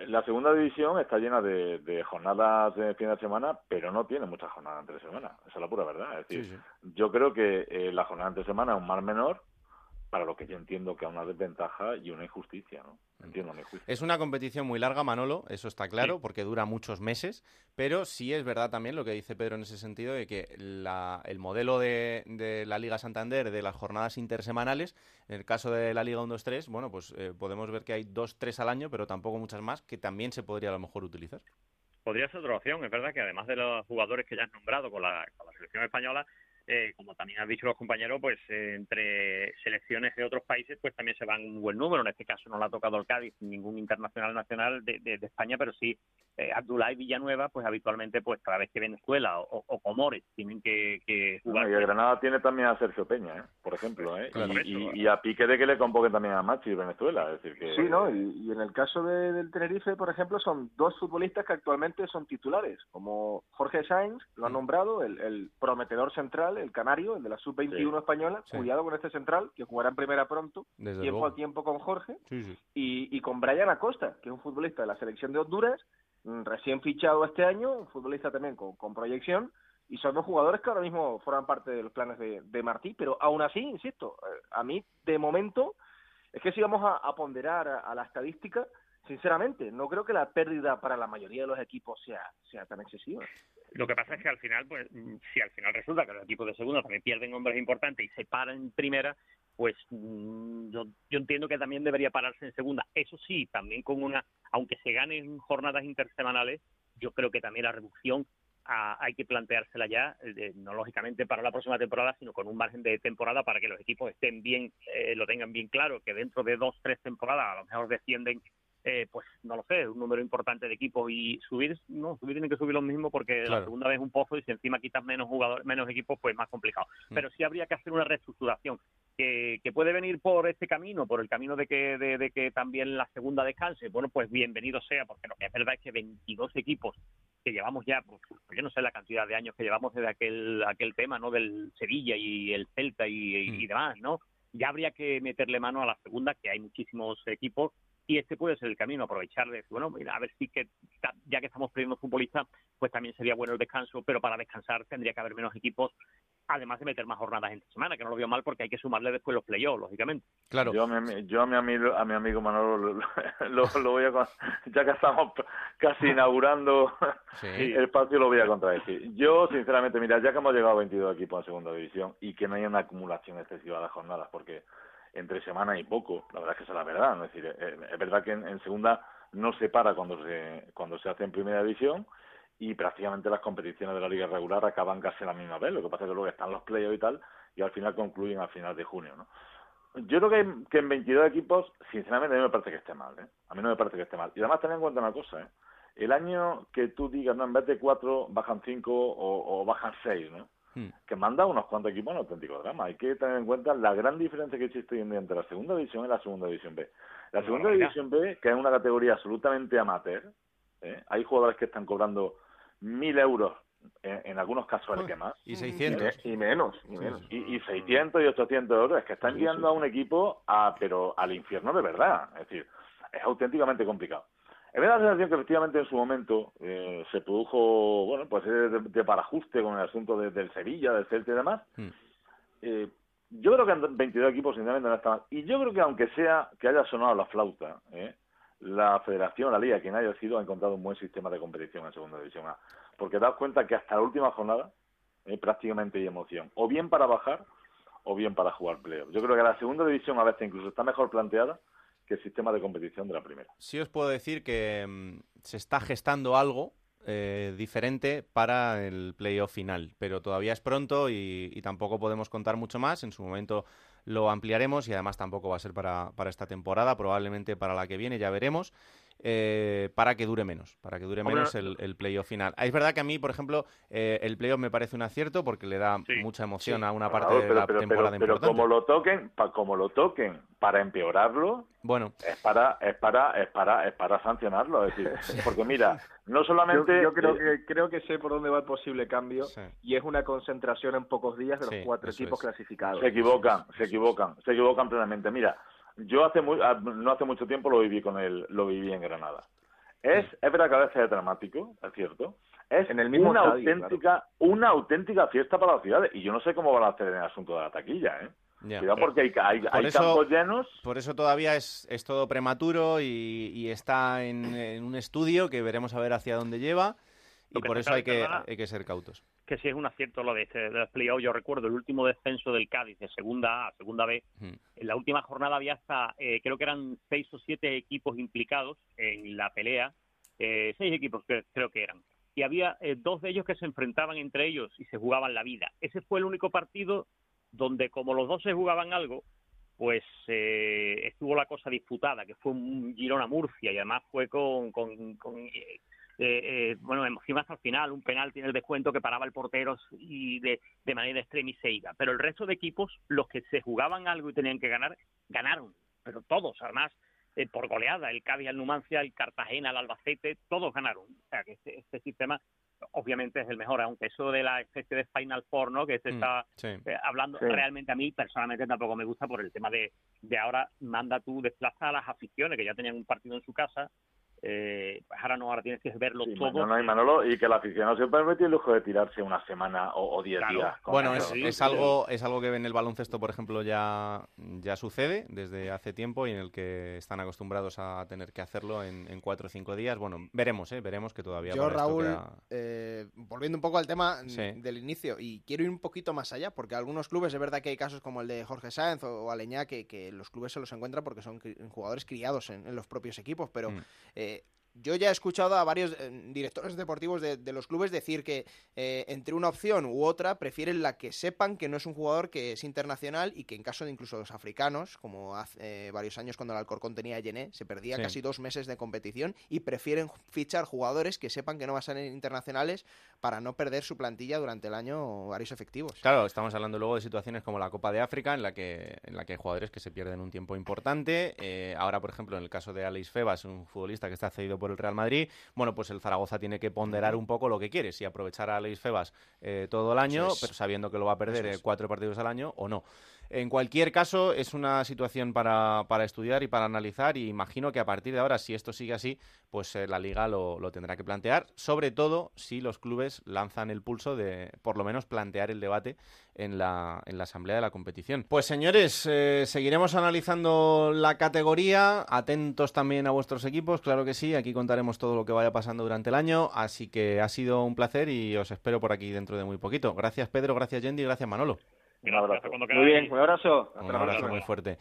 la segunda división está llena de, de jornadas de fin de semana, pero no tiene muchas jornadas entre semana. Esa es la pura verdad. Es decir, yo creo que eh, la jornada entre semana es un mal menor para lo que yo entiendo que es una desventaja y una injusticia, ¿no? Entiendo una injusticia. Es una competición muy larga, Manolo, eso está claro, porque dura muchos meses, pero sí es verdad también lo que dice Pedro en ese sentido de que la- el modelo de, de la Liga Santander, de las jornadas intersemanales, en el caso de la Liga 1-2-3, bueno, pues eh, podemos ver que hay dos, tres al año, pero tampoco muchas más, que también se podría a lo mejor utilizar. Podría ser otra opción. Es verdad que además de los jugadores que ya has nombrado con la, con la selección española, eh, como también han dicho los compañeros, pues eh, entre selecciones de otros países, pues también se van un buen número. En este caso no le ha tocado el Cádiz ningún internacional nacional de, de- de España, pero sí eh, Abdullah y Villanueva, pues habitualmente, pues cada vez que Venezuela o, o Comores tienen que, que jugar. Bueno, y el Granada tiene también a Sergio Peña, ¿eh? por ejemplo, ¿eh? Claro. y, y- y a Pique de que le convoquen también a Machi Venezuela. Es decir, que Sí, ¿no? Y, y en el caso de- del Tenerife, por ejemplo, son dos futbolistas que actualmente son titulares, como Jorge Sainz, lo han nombrado, el, el prometedor central, el canario, el de la sub-21 Sí. española. Sí. Cuidado con este central, que jugará en primera pronto, Desde tiempo luego. a tiempo con Jorge. Sí. Y, y con Brian Acosta, que es un futbolista de la selección de Honduras, mm, recién fichado este año, un futbolista también con, con proyección, y son dos jugadores que ahora mismo forman parte de los planes de, de Martí, pero aún así, insisto, eh, a mí de momento es que si vamos a, a ponderar a, a la estadística, sinceramente, no creo que la pérdida para la mayoría de los equipos sea, sea tan excesiva. Lo que pasa es que al final, pues, mm, si al final resulta que los equipos de segunda también pierden hombres importantes y se paran en primera, pues mm, yo, yo entiendo que también debería pararse en segunda. Eso sí, también con una, aunque se ganen jornadas intersemanales, yo creo que también la reducción hay que planteársela ya, eh, no lógicamente para la próxima temporada, sino con un margen de temporada para que los equipos estén bien, eh, lo tengan bien claro, que dentro de dos, tres temporadas a lo mejor descienden eh, pues no lo sé, un número importante de equipos y subir, no, subir tienen que subir lo mismo porque la segunda vez es un pozo y si encima quitas menos jugadores, menos equipos, pues más complicado. Mm. Pero sí habría que hacer una reestructuración que, que puede venir por este camino, por el camino de que, de, de que también la segunda descanse. Bueno, pues bienvenido sea, porque lo que es verdad es que 22 equipos que llevamos ya, pues, yo no sé la cantidad de años que llevamos desde aquel, aquel tema, ¿no? Del Sevilla y el Celta y, y- y demás, ¿no? Ya habría que meterle mano a la segunda, que hay muchísimos equipos y este puede ser el camino, aprovechar de decir, bueno, mira, a ver si que ya que estamos perdiendo futbolistas, pues también sería bueno el descanso, pero para descansar tendría que haber menos equipos, además de meter más jornadas entre semana, que no lo veo mal porque hay que sumarle después los playoffs, lógicamente. Claro. Yo, a mi, yo a mi amigo, a mi amigo Manolo lo, lo- lo voy a, ya que estamos casi inaugurando el espacio, lo voy a contradecir. Yo, sinceramente, mira, ya que hemos llegado a 22 equipos en segunda división y que no hay una acumulación excesiva de jornadas, porque entre semana hay poco, la verdad es que esa es la verdad. ¿no? Es decir, eh, es verdad que en, en segunda no se para cuando se, cuando se hace en primera división y prácticamente las competiciones de la liga regular acaban casi la misma vez. Lo que pasa es que luego están los playoffs y tal, y al final concluyen al final de junio, ¿no? Yo creo que, que en 22 equipos, sinceramente, a mí me parece que esté mal, ¿eh? A mí no me parece que esté mal. Y además, ten en cuenta una cosa, ¿eh? El año que tú digas, no, en vez de cuatro, bajan cinco o, o bajan seis, ¿no? Que manda unos cuantos equipos en auténtico drama. Hay que tener en cuenta la gran diferencia que existe hoy en día entre la segunda división y la segunda división B. La segunda división B, que es una categoría absolutamente amateur, ¿eh? hay jugadores que están cobrando mil euros, en, en algunos casos el que más. Y 600. Y menos, y menos. Y, y 600 y 800 euros, es que está enviando a un equipo a, pero al infierno de verdad. Es decir, es auténticamente complicado. Me da la sensación que efectivamente en su momento eh, se produjo, bueno, pues de, de parajuste con el asunto de- del Sevilla, del Celta y demás. Eh, yo creo que en 22 equipos sinceramente no está mal. Y yo creo que aunque sea que haya sonado la flauta, ¿eh? la federación, la liga, quien haya sido, ha encontrado un buen sistema de competición en segunda división A. Porque daos cuenta que hasta la última jornada eh, prácticamente hay emoción. O bien para bajar o bien para jugar playoff. Yo creo que la segunda división a veces incluso está mejor planteada que el sistema de competición de la primera. Sí os puedo decir que mm, se está gestando algo eh, diferente para el playoff final, pero todavía es pronto y, y tampoco podemos contar mucho más. En su momento lo ampliaremos y además tampoco va a ser para, para esta temporada, probablemente para la que viene, ya veremos. Eh, para que dure menos, para que dure Hombre, menos el, el playoff final. Ah, Es verdad que a mí, por ejemplo, eh, el playoff me parece un acierto porque le da mucha emoción a una parte Claro, de pero, la pero, temporada pero, pero importante. como lo toquen, pa- como lo toquen para empeorarlo, Bueno, es para, es para, es para, es para sancionarlo, es decir, porque mira, no solamente Yo, yo creo, eh, que, creo que sé por dónde va el posible cambio y es una concentración en pocos días de los Sí, cuatro equipos es. clasificados. Se equivocan, se equivocan, se equivocan plenamente. Mira, yo hace muy, ah, no hace mucho tiempo lo viví con el, lo viví en Granada. Es, es verdad que a veces es dramático, es cierto. Es En el mismo una estadio, auténtica, una auténtica fiesta para las ciudades. Y yo no sé cómo van a hacer en el asunto de la taquilla, ¿eh? Ya. Cuidado porque hay, hay, Por hay eso- campos llenos. Por eso todavía es, es todo prematuro y, y está en, en un estudio que veremos a ver hacia dónde lleva y por eso hay que, hay que ser cautos. Que sí es un acierto lo de este de los playoffs. Yo recuerdo el último descenso del Cádiz de segunda A segunda B. En la última jornada había hasta, eh, creo que eran seis o siete equipos implicados en la pelea. Eh, seis equipos que- creo que eran. Y había eh, dos de ellos que se enfrentaban entre ellos y se jugaban la vida. Ese fue el único partido donde como los dos se jugaban algo, pues eh, estuvo la cosa disputada, que fue un Girona-Murcia y además fue con, con, con, eh, eh, bueno, emoción hasta el final, un penalti en el descuento que paraba el portero y de, de manera extrema y se iba. Pero el resto de equipos, los que se jugaban algo y tenían que ganar, ganaron. Pero todos, además, eh, por goleada, el Cádiz, el Numancia, el Cartagena, el Albacete, todos ganaron. O sea, que este, este sistema obviamente es el mejor, aunque eso de la especie de Final Four, ¿no? Que se Mm, está sí. eh, hablando Sí. realmente a mí personalmente tampoco me gusta por el tema de, de ahora manda tú desplaza a las aficiones que ya tenían un partido en su casa eh, pues ahora no ahora tienes que verlo todo No, no, y Manolo, y que la afición no se permite el lujo de tirarse una semana o, o diez Claro. días. Bueno, es, es algo es algo que en el baloncesto, por ejemplo, ya, ya sucede desde hace tiempo y en el que están acostumbrados a tener que hacerlo en, en cuatro o cinco días. Bueno, veremos, ¿eh? veremos que todavía Yo, Raúl, queda- eh, volviendo un poco al tema Sí. del inicio, y quiero ir un poquito más allá, porque algunos clubes, es verdad que hay casos como el de Jorge Sáenz o, o Aleñá, que, que los clubes se los encuentran porque son cri- jugadores criados en, en los propios equipos, pero Mm. eh, yo ya he escuchado a varios eh, directores deportivos de, de los clubes decir que eh, entre una opción u otra prefieren la que sepan que no es un jugador que es internacional y que en caso de incluso los africanos, como hace eh, varios años cuando el Alcorcón tenía a Yené, se perdía Sí. casi dos meses de competición y prefieren fichar jugadores que sepan que no van a ser internacionales para no perder su plantilla durante el año varios efectivos. Claro, estamos hablando luego de situaciones como la Copa de África, en la que, en la que hay jugadores que se pierden un tiempo importante. Eh, ahora, por ejemplo, en el caso de Alex Febas, un futbolista que está cedido por el Real Madrid, bueno, pues el Zaragoza tiene que ponderar un poco lo que quiere, si aprovechar a Alex Febas eh, todo el año, es. pero sabiendo que lo va a perder eh, es. cuatro partidos al año o no. En cualquier caso, es una situación para, para estudiar y para analizar y imagino que a partir de ahora, si esto sigue así, pues eh, la liga lo, lo tendrá que plantear, sobre todo si los clubes lanzan el pulso de, por lo menos, plantear el debate en la, en la asamblea de la competición. Pues señores, eh, seguiremos analizando la categoría, atentos también a vuestros equipos, claro que sí, aquí contaremos todo lo que vaya pasando durante el año, así que ha sido un placer y os espero por aquí dentro de muy poquito. Gracias Pedro, gracias Yendi, gracias Manolo. Muy bien, un abrazo. Hasta Un abrazo muy fuerte.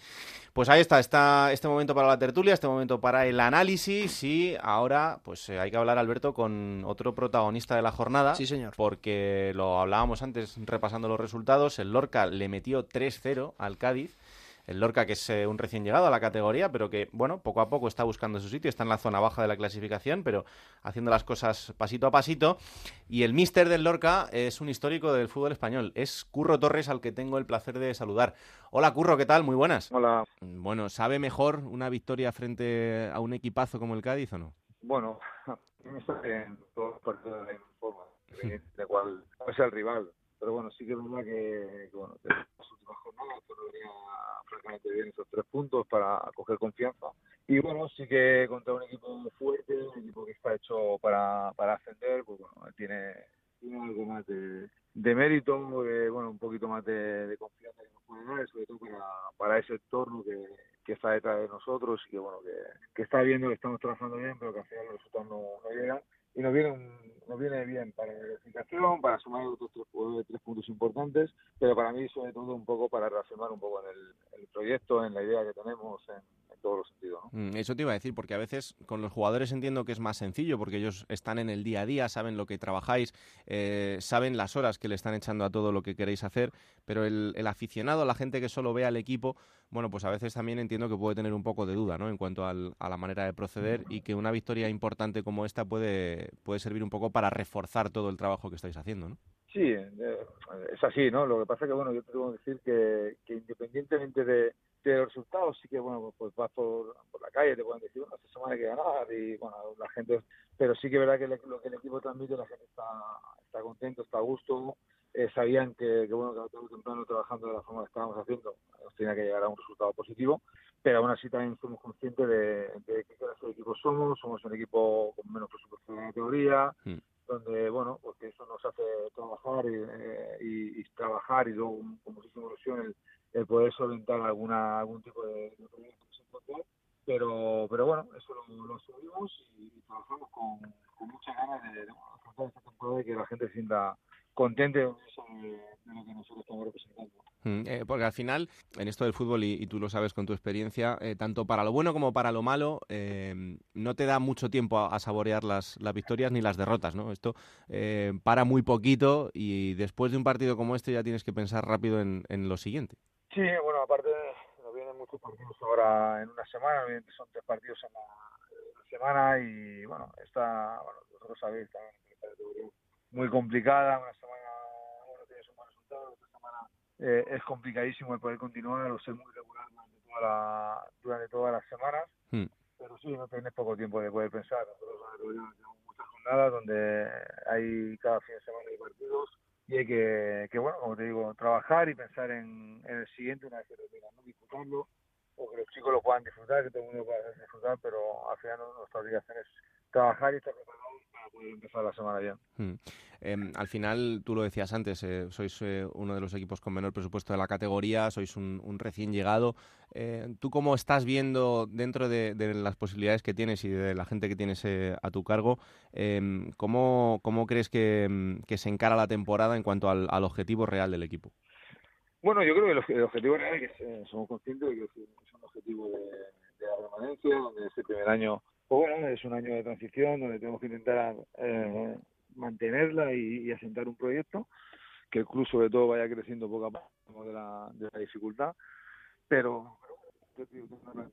Pues ahí está, está este momento para la tertulia, este momento para el análisis y ahora pues eh, hay que hablar, Alberto, con otro protagonista de la jornada. Sí, señor. Porque lo hablábamos antes repasando los resultados, el Lorca le metió 3-0 al Cádiz. El Lorca, que es eh, un recién llegado a la categoría, pero que, bueno, poco a poco está buscando su sitio, está en la zona baja de la clasificación, pero haciendo las cosas pasito a pasito. Y el míster del Lorca es un histórico del fútbol español, es Curro Torres, al que tengo el placer de saludar. Hola, Curro, ¿qué tal? Muy buenas. Hola. Bueno, ¿sabe mejor una victoria frente a un equipazo como el Cádiz o no? Bueno, me salen todos los partidos de forma, de cuál sea el rival. Pero bueno, sí que es verdad que, que, bueno, las últimas jornadas pues, venía francamente bien esos tres puntos para coger confianza. Y bueno, sí que contra un equipo fuerte, un equipo que está hecho para, para ascender, pues bueno, tiene, tiene algo más de, de mérito, de, bueno, un poquito más de, confianza que nos puede dar, sobre todo para, para ese entorno que, que está detrás de nosotros y que bueno, que, que está viendo que estamos trabajando bien, pero que al final los resultados no llegan. Y nos viene, un- nos viene bien para la clasificación, para sumar otros tres, tres puntos importantes, pero para mí sobre todo un poco para reafirmar un poco en el, el proyecto, en la idea que tenemos, en, en todos los sentidos. ¿no? Mm, Eso te iba a decir, porque a veces con los jugadores entiendo que es más sencillo, porque ellos están en el día a día, saben lo que trabajáis, eh, saben las horas que le están echando a todo lo que queréis hacer, pero el, el aficionado, la gente que solo ve al equipo, bueno, pues a veces también entiendo que puede tener un poco de duda, ¿no? En cuanto al- a la manera de proceder y que una victoria importante como esta puede, puede servir un poco para reforzar todo el trabajo que estáis haciendo, ¿no? Sí, eh, es así, ¿no? Lo que pasa es que, bueno, yo tengo que decir que, que independientemente de, de los resultados, sí que, bueno, pues vas por, por la calle, te pueden decir, bueno, esta semana hay que ganar y, bueno, la gente... Pero sí que es verdad que le- lo que el equipo transmite, la gente está, está contento, está a gusto, eh, sabían que, que, bueno, que tarde o temprano trabajando de la forma que estábamos haciendo, nos tenía que llegar a un resultado positivo, pero aún así también somos conscientes de, de qué clase de equipo somos, somos un equipo con menos presupuesto de la categoría, donde, bueno, porque eso nos hace trabajar y, eh, y- y trabajar y luego con con muchísima ilusión el, el poder solventar alguna algún tipo de, de problema que se encuentre. Pero, pero bueno, eso lo, lo asumimos y, trabajamos con, con muchas ganas de, de afrontar esta temporada y que la gente se sienta contenta de, de lo que nosotros estamos representando. Mm, eh, porque al final, en esto del fútbol, y, y tú lo sabes con tu experiencia, eh, tanto para lo bueno como para lo malo, eh, no te da mucho tiempo a, a saborear las, las victorias ni las derrotas, ¿no? Esto eh, para muy poquito y después de un partido como este ya tienes que pensar rápido en, en lo siguiente. Sí, bueno, aparte nos vienen muchos partidos ahora en una semana, son tres partidos en la, semana y bueno, está, bueno, vosotros sabéis también muy complicada, una semana, eh, es complicadísimo el poder continuar o ser muy regular durante, toda la, durante todas las semanas, Mm. pero sí, no tienes poco tiempo de poder pensar, nosotros tenemos muchas jornadas donde hay cada fin de semana hay partidos y hay que, que bueno, como te digo, trabajar y pensar en, en el siguiente una vez que termina, ¿no? disfrutarlo, o que los chicos lo puedan disfrutar, que todo el mundo pueda disfrutar, pero al final nuestra obligación es trabajar y estar preparados para poder empezar la semana bien. Mm. Em, al final, tú lo decías antes, eh, sois eh, uno de los equipos con menor presupuesto de la categoría, sois un, un recién llegado. Eh, ¿Tú cómo estás viendo dentro de, de las posibilidades que tienes y de la gente que tienes eh, a tu cargo, em, cómo, cómo crees que, em, que se encara la temporada en cuanto al, al objetivo real del equipo? Bueno, yo creo que el, obje- el objetivo real es que eh, somos conscientes de que es, un objetivo de, de la permanencia, donde ese primer año, pues bueno, es un año de transición, donde tenemos que intentar eh, mantenerla y, asentar un proyecto, que el club sobre todo vaya creciendo poco a poco de la, de la dificultad, pero, yo tengo una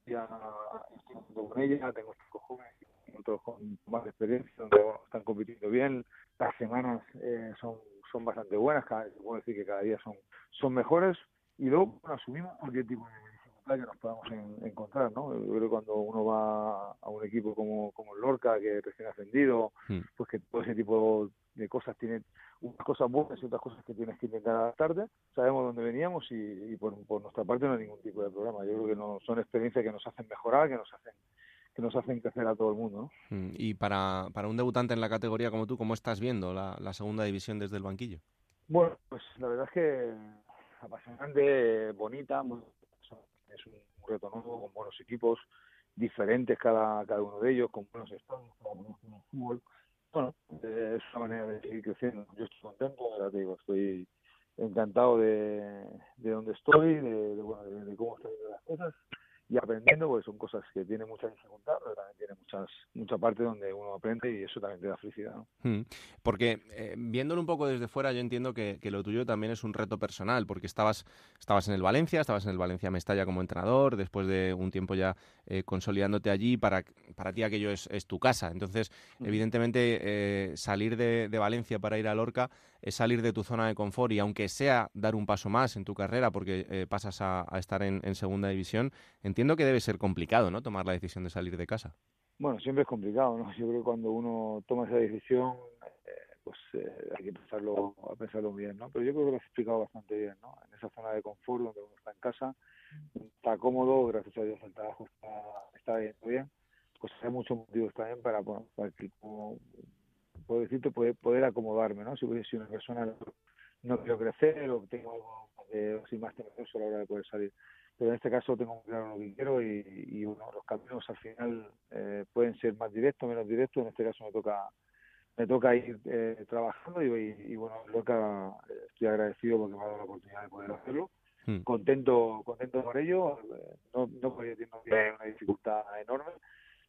con ella, tengo cinco jóvenes, otros con más experiencia, donde bueno, están compitiendo bien, las semanas eh, son son bastante buenas, cada, puedo decir que cada día son, son mejores y luego bueno, asumimos cualquier tipo de que nos podamos en- encontrar, ¿no? Yo creo que cuando uno va a un equipo como, como el Lorca, que recién ascendido, pues que todo ese tipo de cosas tiene unas cosas buenas y otras cosas que tienes que intentar adaptarte. Sabemos dónde veníamos y, y por, por nuestra parte no hay ningún tipo de problema. Yo creo que no, son experiencias que nos hacen mejorar, que nos hacen que nos hacen crecer a todo el mundo, ¿no? Mm, Y para, para un debutante en la categoría como tú, ¿cómo estás viendo la, la segunda división desde el banquillo? Bueno, pues la verdad es que apasionante, bonita, muy- es un reto nuevo con buenos equipos diferentes cada, cada uno de ellos, con buenos estados, con fútbol. Bueno, eh, es una manera de seguir creciendo. Yo estoy contento, ahora te digo, estoy encantado de, de donde estoy, de, de, bueno, de, de cómo están las cosas y aprendiendo, porque son cosas que tienen mucha dificultad, pero también tiene muchas mucha parte donde uno aprende y eso también te da felicidad. ¿no? Mm, Porque eh, viéndolo un poco desde fuera, yo entiendo que, que lo tuyo también es un reto personal, porque estabas, estabas en el Valencia, estabas en el Valencia Mestalla como entrenador, después de un tiempo ya eh, consolidándote allí, para, para ti aquello es, es tu casa. Entonces, evidentemente, eh, salir de, de Valencia para ir a Lorca es salir de tu zona de confort y aunque sea dar un paso más en tu carrera, porque eh, pasas a, estar en, segunda división, entiendo que debe ser complicado, ¿no? Tomar la decisión de salir de casa. Bueno, siempre es complicado, ¿no? Yo creo que cuando uno toma esa decisión, eh, pues eh, hay que pensarlo, a pensarlo bien, ¿no? Pero yo creo que lo has explicado bastante bien, ¿no? En esa zona de confort donde uno está en casa, está cómodo, gracias a Dios el trabajo está, está bien, pues hay muchos motivos también para, bueno, para que, decirte, poder, poder acomodarme, ¿no? Si hubiese sido una persona no, no quiero crecer o tengo algo eh, así más temeroso a la hora de poder salir pero en este caso tengo claro lo que quiero y, y bueno, los caminos al final eh, pueden ser más directos, menos directos. En este caso me toca me toca ir eh, trabajando y, y, y, bueno, Loca eh, estoy agradecido porque me ha dado la oportunidad de poder hacerlo Hmm. Contento, contento por ello. Eh, No, no que hay una dificultad enorme,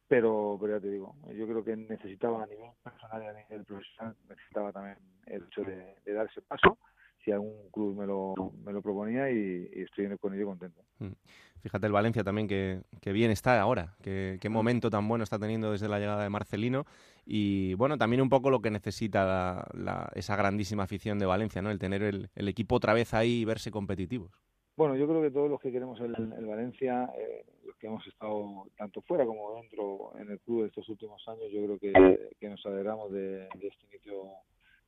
pero, pero ya te digo, yo creo que necesitaba a nivel personal y a nivel profesional, necesitaba también el hecho de, de dar ese paso si algún club me lo, me lo proponía y, estoy con ello contento. Mm. Fíjate el Valencia también que, que bien está ahora, que, qué momento tan bueno está teniendo desde la llegada de Marcelino y bueno, también un poco lo que necesita la- la- esa grandísima afición de Valencia, ¿no? El tener el, el equipo otra vez ahí y verse competitivos. Bueno, yo creo que todos los que queremos el, el Valencia, eh, los que hemos estado tanto fuera como dentro en el club estos últimos años, yo creo que, que nos alegramos de, este inicio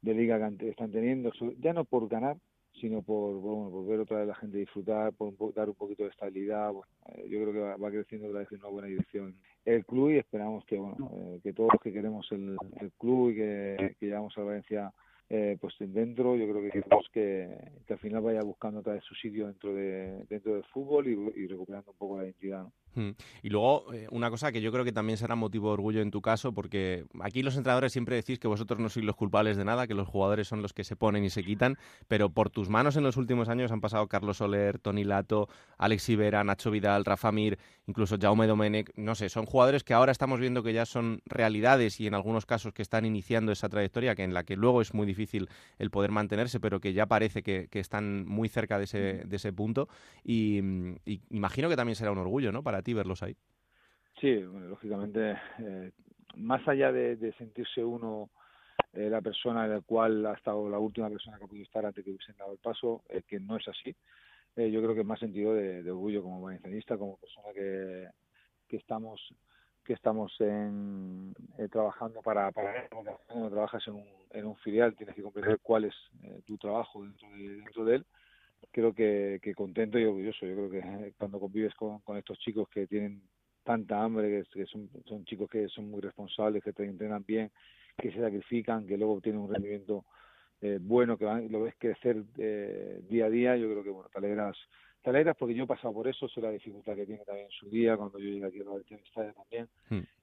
de liga que están teniendo, ya no por ganar, sino por, bueno, por ver otra vez la gente disfrutar, por un po- dar un poquito de estabilidad. Eh, yo creo que va, va creciendo otra vez una buena dirección el club y esperamos que bueno eh, que todos los que queremos el, el club y que, que llevamos a Valencia eh, pues dentro yo creo que queremos que, que al final vaya buscando otra vez su sitio dentro de dentro del fútbol y, recuperando un poco la identidad. Mm. Y luego, eh, una cosa que yo creo que también será motivo de orgullo en tu caso, porque aquí los entrenadores siempre decís que vosotros no sois los culpables de nada, que los jugadores son los que se ponen y se quitan, pero por tus manos en los últimos años han pasado Carlos Soler, Tony Lato, Alex Ibera, Nacho Vidal, Rafa Mir, incluso Jaume Domenech, no sé, son jugadores que ahora estamos viendo que ya son realidades y en algunos casos que están iniciando esa trayectoria, que en la que luego es muy difícil el poder mantenerse, pero que ya parece que, que están muy cerca de ese, de ese punto. Y, mm, y imagino que también será un orgullo, ¿no? Para ti verlos ahí. Sí, lógicamente, eh, más allá de, sentirse uno eh, la persona en la cual ha estado la última persona que ha podido estar antes que hubiesen dado el paso, eh, que no es así. Eh, yo creo que es más sentido de, orgullo como valencianista, como persona que, que estamos que estamos en, trabajando para, para cuando trabajas en un, en un filial tienes que comprender cuál es tu trabajo dentro de, dentro de él. Creo que, que contento y orgulloso. Yo creo que eh, cuando convives con, con estos chicos que tienen tanta hambre, que, son, son chicos que son muy responsables, que te entrenan bien, que se sacrifican, que luego tienen un rendimiento eh, bueno, que van, lo ves crecer eh, día a día, yo creo que bueno, te alegras, te alegras porque yo he pasado por eso, sé la dificultad que tiene también en su día, cuando yo llegué aquí a la Estadio también,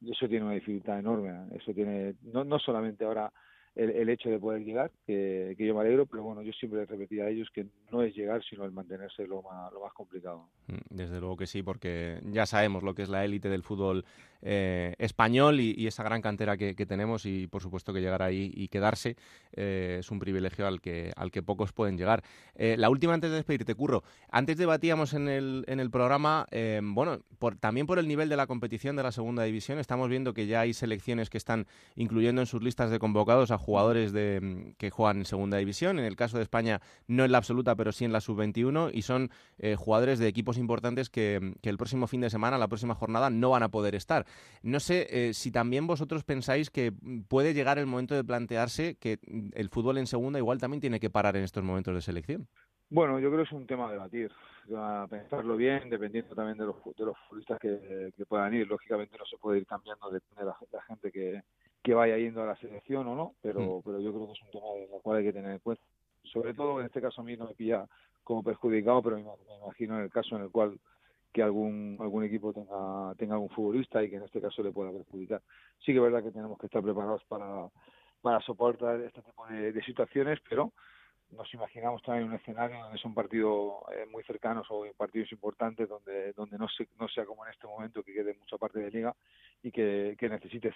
y eso tiene una dificultad enorme, ¿eh? eso tiene, no, no solamente ahora el, hecho de poder llegar, que, yo me alegro, pero bueno, yo siempre les repetí a ellos que no es llegar, sino el mantenerse lo más, lo más complicado. Mm, Desde luego que sí, porque ya sabemos lo que es la élite del fútbol eh, español y, y esa gran cantera que, tenemos y por supuesto que llegar ahí y quedarse eh, es un privilegio al que, al que pocos pueden llegar. Eh, la última antes de despedirte, Curro. Antes debatíamos en el, en el programa, eh, bueno, por, también por el nivel de la competición de la segunda división, estamos viendo que ya hay selecciones que están incluyendo en sus listas de convocados a jugadores de, mm, que juegan en segunda división. En el caso de España, no en la absoluta, pero sí en la sub-21 y son eh, jugadores de equipos importantes que, que el próximo fin de semana, la próxima jornada, no van a poder estar. No sé eh, si también vosotros pensáis que mm, puede llegar el momento de plantearse que mm, el fútbol en segunda igual también tiene que parar en estos momentos de selección. Bueno, yo creo que es un tema a debatir, a pensarlo bien, dependiendo también de los, de los futbolistas que, puedan ir. Lógicamente no se puede ir cambiando, depende de la, la gente que, que vaya yendo a la selección o no, pero, pero yo creo que es un tema del cual hay que tener en cuenta. Sobre todo, en este caso a mí no me pilla como perjudicado, pero me ima- me imagino en el caso en el cual que algún algún equipo tenga tenga algún futbolista y que en este caso le pueda perjudicar. Sí que es verdad que tenemos que estar preparados para, para soportar este tipo de, de situaciones, pero nos imaginamos también un escenario donde son partidos eh, muy cercanos o partidos importantes donde donde no se, no sea como en este momento que quede mucha parte de liga y que, que necesites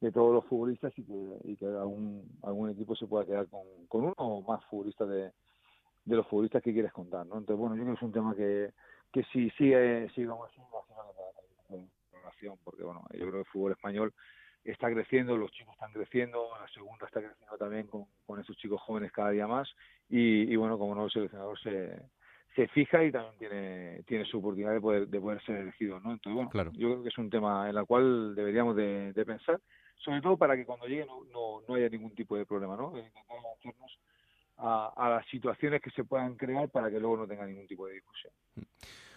de todos los futbolistas y que, y que algún algún equipo se pueda quedar con, con uno o más futbolistas de, de los futbolistas que quieres contar ¿no? entonces bueno yo creo que es un tema que que si sigue sigue como así imagino que porque bueno yo creo que el fútbol español está creciendo, los chicos están creciendo, la segunda está creciendo también con, con esos chicos jóvenes cada día más y, y bueno, como no el seleccionador se, se fija y también tiene, tiene su oportunidad de poder, de poder ser elegido, ¿no? Entonces, bueno, Claro. yo creo que es un tema en el cual deberíamos de, de pensar, sobre todo para que cuando llegue no, no, no haya ningún tipo de problema, ¿no? Eh, Intentar hacernos a, a las situaciones que se puedan crear para que luego no tenga ningún tipo de discusión.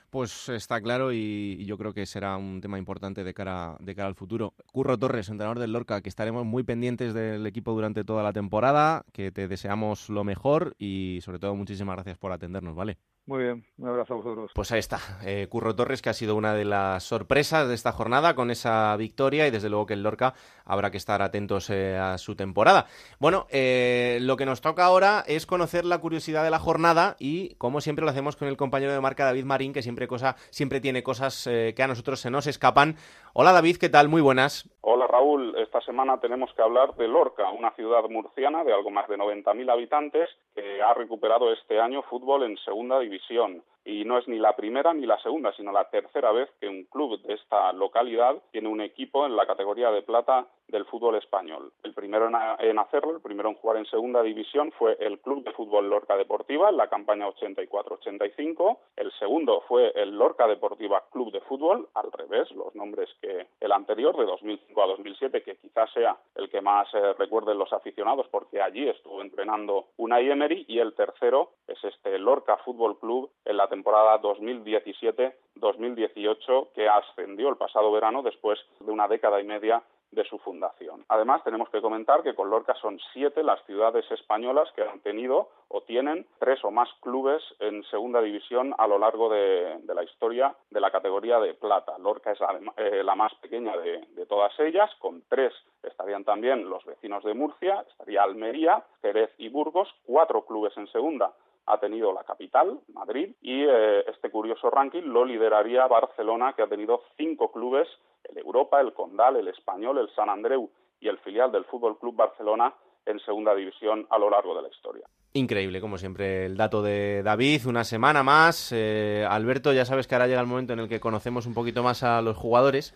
Pues está claro y, y yo creo que será un tema importante de cara, de cara al futuro. Curro Torres, entrenador del Lorca, que estaremos muy pendientes del equipo durante toda la temporada, que te deseamos lo mejor y sobre todo muchísimas gracias por atendernos, ¿vale? Muy bien, un abrazo a vosotros. Pues ahí está, eh, Curro Torres, que ha sido una de las sorpresas de esta jornada con esa victoria y desde luego que el Lorca habrá que estar atentos eh, a su temporada. Bueno, eh, lo que nos toca ahora es conocer la curiosidad de la jornada y como siempre lo hacemos con el compañero de marca David Marín, que siempre, cosa, siempre tiene cosas que a nosotros se nos escapan. Hola David, ¿qué tal? Muy buenas. Hola Raúl, esta semana tenemos que hablar de Lorca, una ciudad murciana de algo más de 90.000 habitantes que ha recuperado este año fútbol en segunda división. Y no es ni la primera ni la segunda, sino la tercera vez que un club de esta localidad tiene un equipo en la categoría de plata del fútbol español. El primero en, hacerlo, el primero en jugar en segunda división fue el Club de Fútbol Lorca Deportiva en la campaña 84-85. El segundo fue el Lorca Deportiva Club de Fútbol, al revés, los nombres que el anterior, de 2005 a 2007, que quizás sea el que más eh, recuerden los aficionados, porque allí estuvo entrenando Unai Emery. Y el tercero es este Lorca Fútbol Club en la temporada 2017-2018, que ascendió el pasado verano después de una década y media de su fundación. Además, tenemos que comentar que con Lorca son siete las ciudades españolas que han tenido o tienen tres o más clubes en segunda división a lo largo de, la historia de la categoría de plata. Lorca es la, eh, la más pequeña de, de, todas ellas, con tres estarían también los vecinos de Murcia, estaría Almería, Jerez y Burgos, cuatro clubes en segunda ha tenido la capital, Madrid, y eh, este curioso ranking lo lideraría Barcelona, que ha tenido cinco clubes, el Europa, el Condal, el Español, el San Andreu y el filial del Fútbol Club Barcelona en segunda división a lo largo de la historia. Increíble, como siempre, el dato de David. Una semana más. Eh, Alberto, ya sabes que ahora llega el momento en el que conocemos un poquito más a los jugadores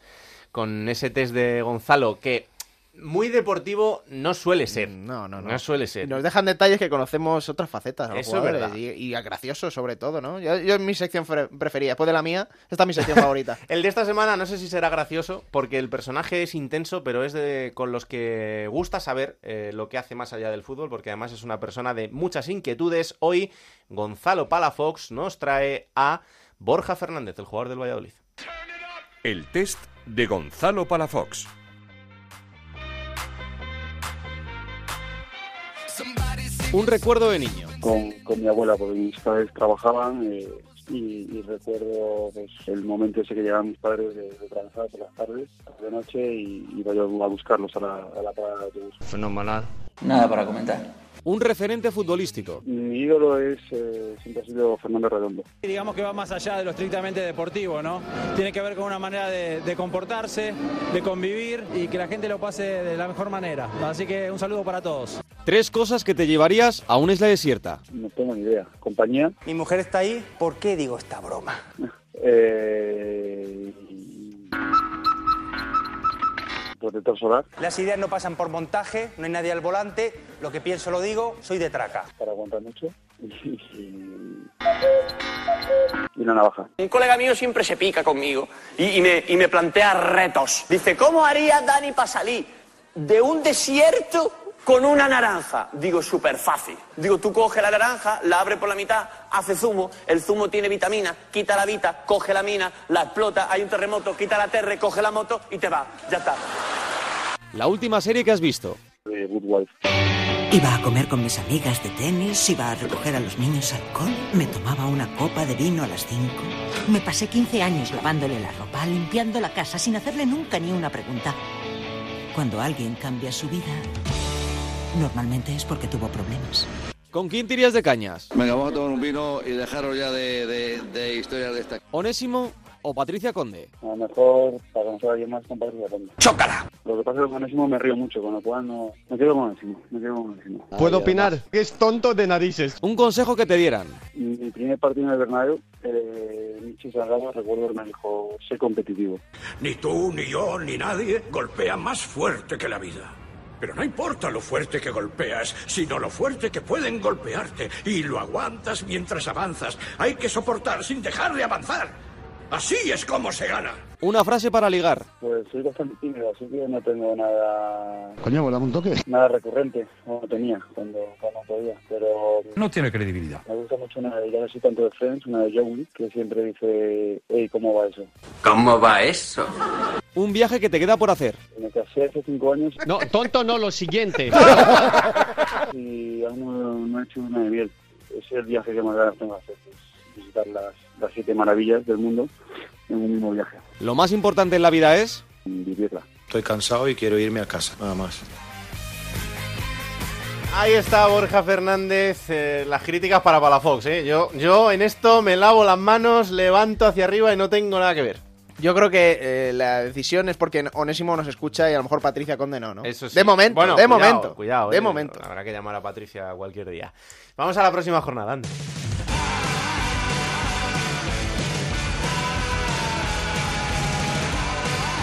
con ese test de Gonzalo que muy deportivo no suele ser. No, no, no. No suele ser. Nos dejan detalles que conocemos otras facetas. los Eso es verdad. Y, y a gracioso, sobre todo, ¿no? Yo, yo mi sección preferida. Después de la mía, esta es mi sección favorita. El de esta semana no sé si será gracioso, porque el personaje es intenso, pero es de con los que gusta saber eh, lo que hace más allá del fútbol, porque además es una persona de muchas inquietudes. Hoy, Gonzalo Palafox nos trae a Borja Fernández, el jugador del Valladolid. El test de Gonzalo Palafox. Un recuerdo de niño. con, con mi abuela, porque mis padres trabajaban eh, y, y recuerdo pues, el momento ese que llegaban mis padres de, de trabajar por las tardes, de noche, y iba yo a buscarlos a la, a la parada de autobús. Fenomenal. Nada para comentar. Un referente futbolístico. Mi ídolo es, eh, siempre ha sido Fernando Redondo. Y digamos que va más allá de lo estrictamente deportivo, ¿no? Tiene que ver con una manera de, de comportarse, de convivir y que la gente lo pase de la mejor manera. Así que un saludo para todos. Tres cosas que te llevarías a una isla desierta. No tengo ni idea. Compañía, Mi mujer está ahí, ¿por qué digo esta broma? eh, protector solar Las ideas no pasan por montaje, no hay nadie al volante, lo que pienso lo digo, soy de traca. para aguantar mucho y, y una navaja. Un colega mío siempre se pica conmigo y, y me, y me plantea retos. Dice, ¿cómo haría Dani para salir de un desierto con una naranja? Digo, súper fácil. Digo, tú coge la naranja, la abre por la mitad, hace zumo, el zumo tiene vitamina, quita la vita, coge la mina, la explota, hay un terremoto, quita la terre, coge la moto y te va. Ya está. La última serie que has visto. Good Wife. Iba a comer con mis amigas de tenis, iba a recoger a los niños alcohol, me tomaba una copa de vino a las 5. Me pasé 15 años lavándole la ropa, limpiando la casa sin hacerle nunca ni una pregunta. Cuando alguien cambia su vida, normalmente es porque tuvo problemas. ¿Con quién tirías de cañas? Venga, vamos a tomar un vino y dejaros ya de, de, de historias de esta. ¿Onésimo o Patricia Conde? A lo mejor, para conocer a alguien más, con Patricia Conde. ¡Chócala! Lo que pasa es que con Onésimo me río mucho, con lo cual no... Me quedo con Onésimo, me quedo con Onésimo. ¿Puedo opinar? Que es tonto de narices. Un consejo que te dieran. Mi primer partido en el Bernabéu, eh, Michi Salgado, recuerdo que me dijo, sé competitivo. Ni tú, ni yo, ni nadie golpea más fuerte que la vida. Pero no importa lo fuerte que golpeas, sino lo fuerte que pueden golpearte. Y lo aguantas mientras avanzas. Hay que soportar sin dejar de avanzar. Así es como se gana. Una frase para ligar. Pues soy bastante tímido, así que no tengo nada... Coño, volamos un toque. Nada recurrente, como tenía cuando, cuando podía, pero... No tiene credibilidad. Me gusta mucho una de, no soy tanto de Friends, una de Joey, que siempre dice, hey, ¿cómo va eso? ¿Cómo va eso? Un viaje que te queda por hacer. Me casé hace cinco años No, tonto no, lo siguiente. y aún no, no he hecho una de miel. Ese es el viaje que más ganas tengo de hacer. pues, visitar las, las siete maravillas del mundo en un mismo viaje, Lo más importante en la vida es... vivirla. Estoy cansado y quiero irme a casa, nada más. Ahí está Borja Fernández, eh, las críticas para Palafox, ¿eh? Yo, yo en esto me lavo las manos, levanto hacia arriba y no tengo nada que ver. Yo creo que eh, la decisión es porque Onésimo nos escucha y a lo mejor Patricia Conde no, ¿no? Eso sí. De momento, Bueno, de cuidado, momento. Cuidado, de eh, momento. Habrá que llamar a Patricia cualquier día. Vamos a la próxima jornada, anda.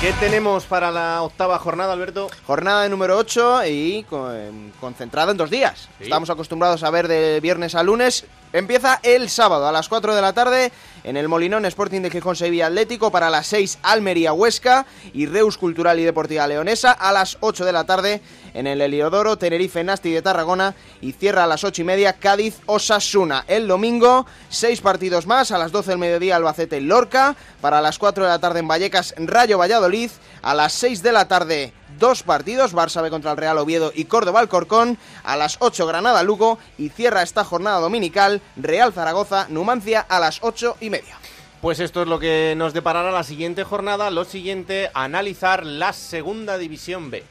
¿Qué tenemos para la octava jornada, Alberto? Jornada de número 8 y con- concentrada en dos días. Sí. Estamos acostumbrados a ver de viernes a lunes. Empieza el sábado a las 4 de la tarde en el Molinón Sporting de Gijón Sevilla Atlético para las 6 Almería Huesca y Reus Cultural y Deportiva Leonesa a las 8 de la tarde en el Heliodoro Tenerife Nasti de Tarragona y cierra a las 8 y media Cádiz Osasuna. El domingo seis partidos más a las 12 del mediodía Albacete Lorca para las 4 de la tarde en Vallecas Rayo Valladolid a las 6 de la tarde dos partidos, Barça B contra el Real Oviedo y Córdoba Alcorcón, a las 8 Granada Lugo y cierra esta jornada dominical Real Zaragoza Numancia a las 8 y media. Pues esto es lo que nos deparará la siguiente jornada. Lo siguiente, analizar la segunda división B.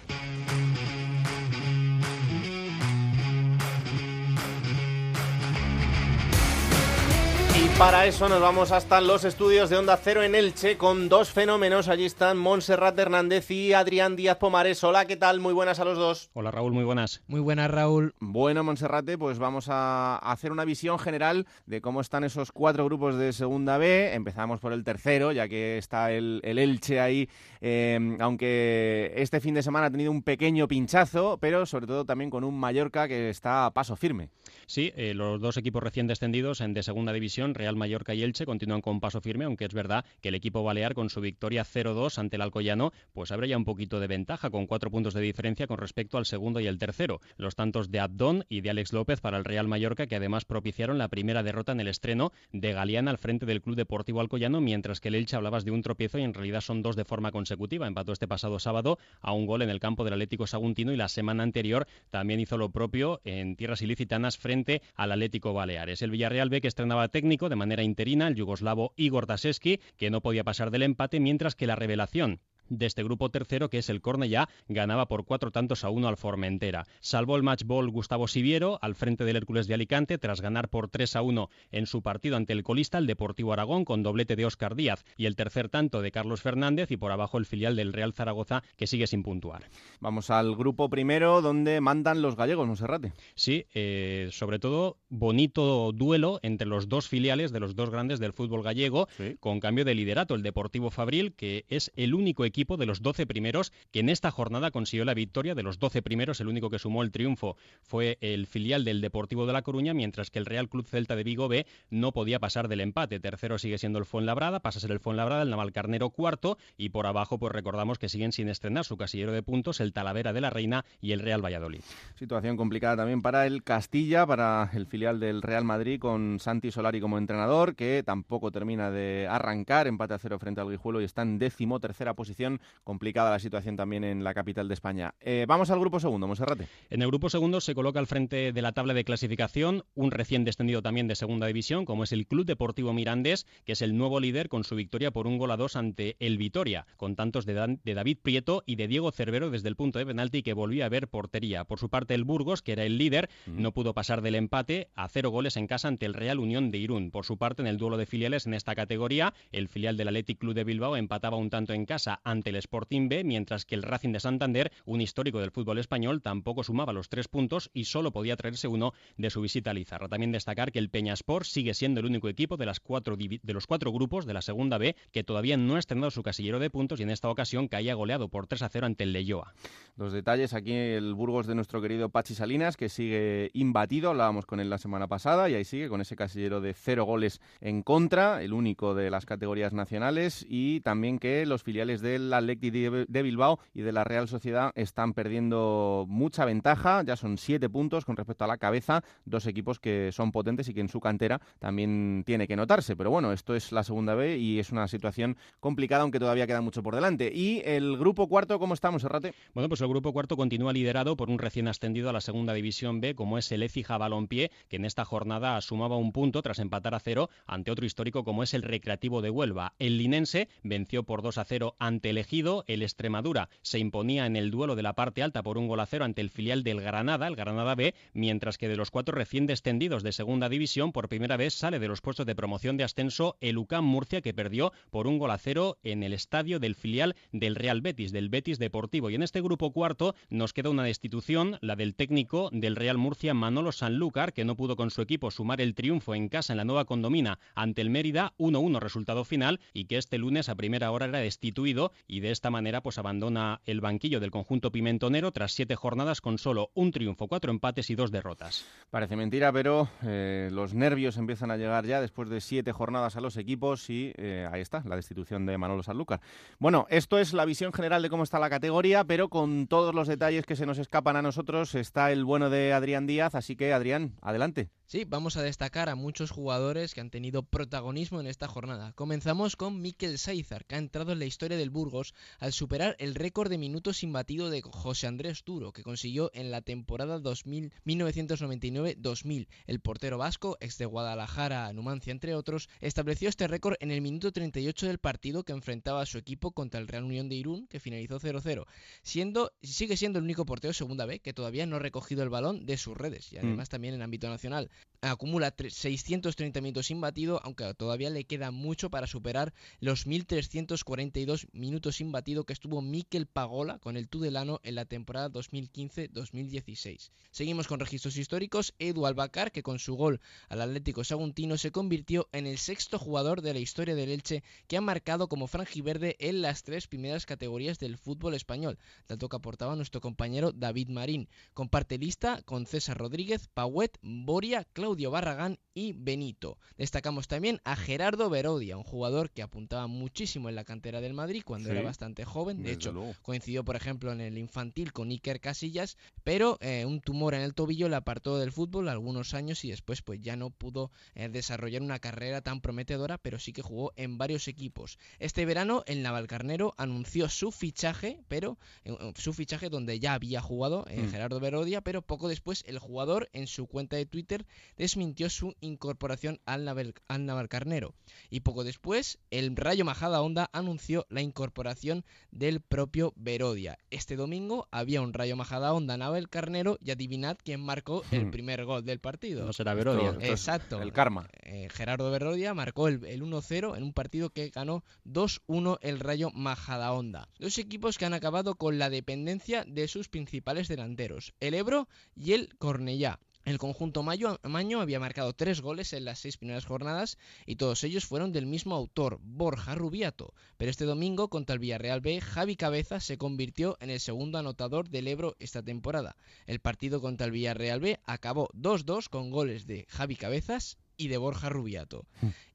para eso nos vamos hasta los estudios de Onda Cero en Elche con dos fenómenos. Allí están Montserrat Hernández y Adrián Díaz Pomares. Hola, ¿qué tal? Muy buenas a los dos. Hola Raúl, muy buenas. Muy buenas, Raúl. Bueno, Monserrate, pues vamos a hacer una visión general de cómo están esos cuatro grupos de Segunda B. Empezamos por el tercero, ya que está el, el Elche ahí, eh, aunque este fin de semana ha tenido un pequeño pinchazo, pero sobre todo también con un Mallorca que está a paso firme. Sí, eh, los dos equipos recién descendidos en de segunda división, Real Mallorca y Elche, continúan con paso firme, aunque es verdad que el equipo balear con su victoria 0-2 ante el Alcoyano, pues abre ya un poquito de ventaja, con cuatro puntos de diferencia con respecto al segundo y el tercero. Los tantos de Abdón y de Alex López para el Real Mallorca, que además propiciaron la primera derrota en el estreno de Galeana al frente del Club Deportivo Alcoyano, mientras que el Elche hablabas de un tropiezo y en realidad son dos de forma consecutiva. Empató este pasado sábado a un gol en el campo del Atlético Saguntino y la semana anterior también hizo lo propio en tierras ilicitanas frente al Atlético Baleares. El Villarreal B que estrenaba técnico de manera interina, el yugoslavo Igor Daseski, que no podía pasar del empate, mientras que la revelación de este grupo tercero, que es el Cornellá, ganaba por cuatro tantos a uno al Formentera. Salvó el match ball Gustavo Siviero al frente del Hércules de Alicante tras ganar por 3 a 1 en su partido ante el colista, el Deportivo Aragón, con doblete de Óscar Díaz y el tercer tanto de Carlos Fernández y por abajo el filial del Real Zaragoza que sigue sin puntuar. Vamos al grupo primero donde mandan los gallegos, Monserrate. Sí, eh, sobre todo bonito duelo entre los dos filiales de los dos grandes del fútbol gallego, con cambio de liderato, el Deportivo Fabril, que es el único equipo de los 12 primeros que en esta jornada consiguió la victoria. De los 12 primeros, el único que sumó el triunfo fue el filial del Deportivo de La Coruña, mientras que el Real Club Celta de Vigo B no podía pasar del empate. Tercero sigue siendo el Fuenlabrada, pasa a ser el Fuenlabrada, el Navalcarnero cuarto, y por abajo pues recordamos que siguen sin estrenar su casillero de puntos el Talavera de la Reina y el Real Valladolid. Situación complicada también para el Castilla, para el filial del Real Madrid con Santi Solari como entrenador, que tampoco termina de arrancar, empate a cero frente al Guijuelo y está en décimo tercera posición. Complicada la situación también en la capital de España. Eh, vamos al grupo segundo, Monserrate. En el grupo segundo se coloca al frente de la tabla de clasificación un recién descendido también de segunda división, como es el Club Deportivo Mirandés, que es el nuevo líder con su victoria por un gol a dos ante el Vitoria, con tantos de, Dan- de David Prieto y de Diego Cervero desde el punto de penalti que volvía a ver portería. Por su parte, el Burgos, que era el líder, no pudo pasar del empate a cero goles en casa ante el Real Unión de Irún. Por su parte, en el duelo de filiales en esta categoría, el filial del Athletic Club de Bilbao empataba un tanto en casa ante el Sporting B, mientras que el Racing de Santander, un histórico del fútbol español, tampoco sumaba los tres puntos y solo podía traerse uno de su visita a Lizarra. También destacar que el Peñaspor sigue siendo el único equipo de, las cuatro de los cuatro grupos de la segunda B que todavía no ha estrenado su casillero de puntos y en esta ocasión caía goleado por 3 a 0 ante el Leyoa. Los detalles aquí el Burgos de nuestro querido Pachi Salinas, que sigue imbatido, hablábamos con él la semana pasada y ahí sigue con ese casillero de cero goles en contra, el único de las categorías nacionales y también que los filiales del del Athletic de Bilbao y de la Real Sociedad están perdiendo mucha ventaja. Ya son siete puntos con respecto a la cabeza. Dos equipos que son potentes y que en su cantera también tiene que notarse. Pero bueno, esto es la segunda B y es una situación complicada, aunque todavía queda mucho por delante. Y el grupo cuarto, ¿cómo estamos, Errate? Bueno, pues el grupo cuarto continúa liderado por un recién ascendido a la segunda división B, como es el Écija Balompié, que en esta jornada sumaba un punto tras empatar a cero ante otro histórico como es el Recreativo de Huelva. El Linense venció por 2 a 0 ante el Ejido. El Extremadura se imponía en el duelo de la parte alta por un gol a cero ante el filial del Granada, el Granada B, mientras que de los cuatro recién descendidos de segunda división, por primera vez sale de los puestos de promoción de ascenso el UCAM Murcia, que perdió por un gol a cero en el estadio del filial del Real Betis, del Betis Deportivo. Y en este grupo cuarto nos queda una destitución, la del técnico del Real Murcia, Manolo Sanlúcar, que no pudo con su equipo sumar el triunfo en casa en la nueva condomina ante el Mérida, 1-1 resultado final, y que este lunes a primera hora era destituido y de esta manera pues abandona el banquillo del conjunto pimentonero tras siete jornadas con solo un triunfo, cuatro empates y dos derrotas. Parece mentira, pero eh, los nervios empiezan a llegar ya después de siete jornadas a los equipos y eh, ahí está, la destitución de Manolo Sanlúcar. Bueno, esto es la visión general de cómo está la categoría, pero con todos los detalles que se nos escapan a nosotros está el bueno de Adrián Díaz, así que Adrián, adelante. Sí, vamos a destacar a muchos jugadores que han tenido protagonismo en esta jornada. Comenzamos con Mikel Saizar, que ha entrado en la historia del Burgos al superar el récord de minutos imbatido de José Andrés Duro, que consiguió en la temporada 2000 1999-2000. El portero vasco, ex de Guadalajara, Numancia, entre otros, estableció este récord en el minuto 38 del partido que enfrentaba a su equipo contra el Real Unión de Irún, que finalizó 0-0, siendo sigue siendo el único portero segunda B que todavía no ha recogido el balón de sus redes y además también en ámbito nacional. Acumula 630 minutos imbatido, aunque todavía le queda mucho para superar los 1342 minutos imbatido que estuvo Mikel Pagola con el Tudelano en la temporada 2015-2016. Seguimos con registros históricos. Edu Albacar, que con su gol al Atlético Saguntino se convirtió en el sexto jugador de la historia del Elche que ha marcado como franjiverde en las tres primeras categorías del fútbol español, dato que aportaba nuestro compañero David Marín. Comparte lista con César Rodríguez, Pauet, Boria, Claudio Barragán y Benito. Destacamos también a Gerardo Verodia, un jugador que apuntaba muchísimo en la cantera del Madrid cuando Sí, era bastante joven. De hecho, luego. coincidió, por ejemplo, en el infantil con Iker Casillas, pero eh, un tumor en el tobillo le apartó del fútbol algunos años y después pues ya no pudo eh, desarrollar una carrera tan prometedora, pero sí que jugó en varios equipos. Este verano el Navalcarnero anunció su fichaje, pero eh, su fichaje donde ya había jugado Mm. Gerardo Verodia, pero poco después el jugador en su cuenta de Twitter desmintió su incorporación al, Naval, al Navalcarnero. Y poco después el Rayo Majada Honda anunció la incorporación del propio Verodia. Este domingo había un Rayo Majada Honda Navalcarnero y adivinad quién marcó el Hmm. primer gol del partido. No será Verodia. Exacto. el karma. Eh, Gerardo Verodia marcó el, el 1-0 en un partido que ganó 2-1 el Rayo Majadahonda. Dos equipos que han acabado con la dependencia de sus principales delanteros, el Ebro y el Cornellá. El conjunto Mayo, Maño había marcado tres goles en las seis primeras jornadas y todos ellos fueron del mismo autor, Borja Rubiato. Pero este domingo contra el Villarreal B, Javi Cabeza se convirtió en el segundo anotador del Ebro esta temporada. El partido contra el Villarreal B acabó 2-2 con goles de Javi Cabezas y de Borja Rubiato.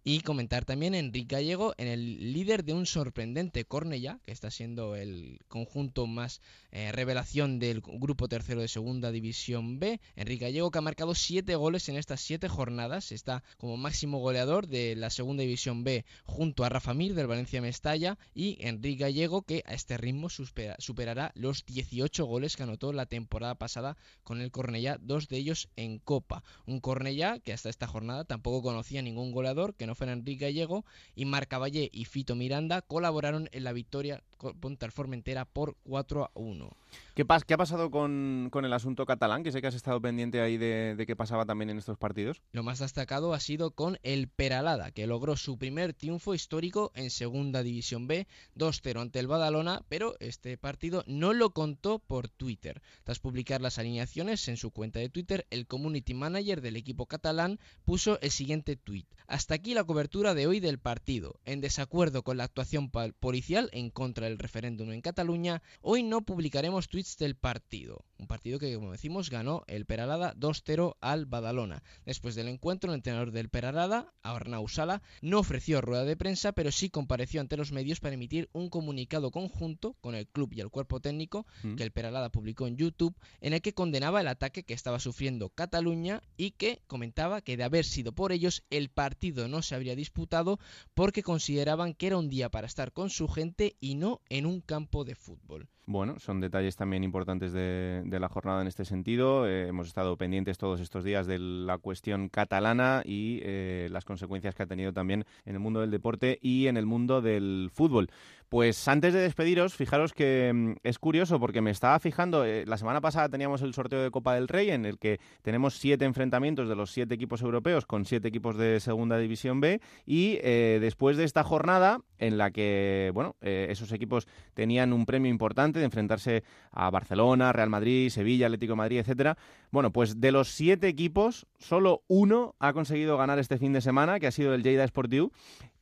Y comentar también Enrique Gallego en el líder de un sorprendente Cornellá, que está siendo el conjunto más eh, revelación del grupo tercero de segunda división B. Enrique Gallego que ha marcado siete goles en estas siete jornadas, está como máximo goleador de la segunda división B junto a Rafa Mir del Valencia Mestalla y Enrique Gallego que a este ritmo supera- superará los 18 goles que anotó la temporada pasada con el Cornellá, dos de ellos en Copa. Un Cornellá que hasta esta jornada tampoco conocía ningún goleador que no fuera Enrique Gallego y Marc Caballé y Fito Miranda colaboraron en la victoria contra el Formentera por 4 a 1. ¿Qué, pas- qué ha pasado con, con el asunto catalán? Que sé que has estado pendiente ahí de, de qué pasaba también en estos partidos. Lo más destacado ha sido con el Peralada, que logró su primer triunfo histórico en Segunda División B, 2-0 ante el Badalona, pero este partido no lo contó por Twitter. Tras publicar las alineaciones en su cuenta de Twitter, el community manager del equipo catalán puso el siguiente tweet. Hasta aquí la cobertura de hoy del partido. En desacuerdo con la actuación policial en contra para el referéndum en Cataluña, hoy no publicaremos tweets del partido. Un partido que, como decimos, ganó el Peralada 2-0 al Badalona. Después del encuentro, el entrenador del Peralada, Arnau Sala, no ofreció rueda de prensa, pero sí compareció ante los medios para emitir un comunicado conjunto con el club y el cuerpo técnico Mm. que el Peralada publicó en YouTube, en el que condenaba el ataque que estaba sufriendo Cataluña y que comentaba que de haber sido por ellos el partido no se habría disputado porque consideraban que era un día para estar con su gente y no en un campo de fútbol. Bueno, son detalles también importantes de, la jornada en este sentido. Eh, hemos estado pendientes todos estos días de la cuestión catalana y eh, las consecuencias que ha tenido también en el mundo del deporte y en el mundo del fútbol. Pues antes de despediros, fijaros que mm, es curioso porque me estaba fijando, eh, la semana pasada teníamos el sorteo de Copa del Rey en el que tenemos siete enfrentamientos de los siete equipos europeos con siete equipos de Segunda División B y después de esta jornada en la que, bueno, esos equipos tenían un premio importante de enfrentarse a Barcelona, Real Madrid, Sevilla, Atlético Madrid, etcétera. Bueno, pues de los siete equipos, solo uno ha conseguido ganar este fin de semana, que ha sido el Lleida Sportiu.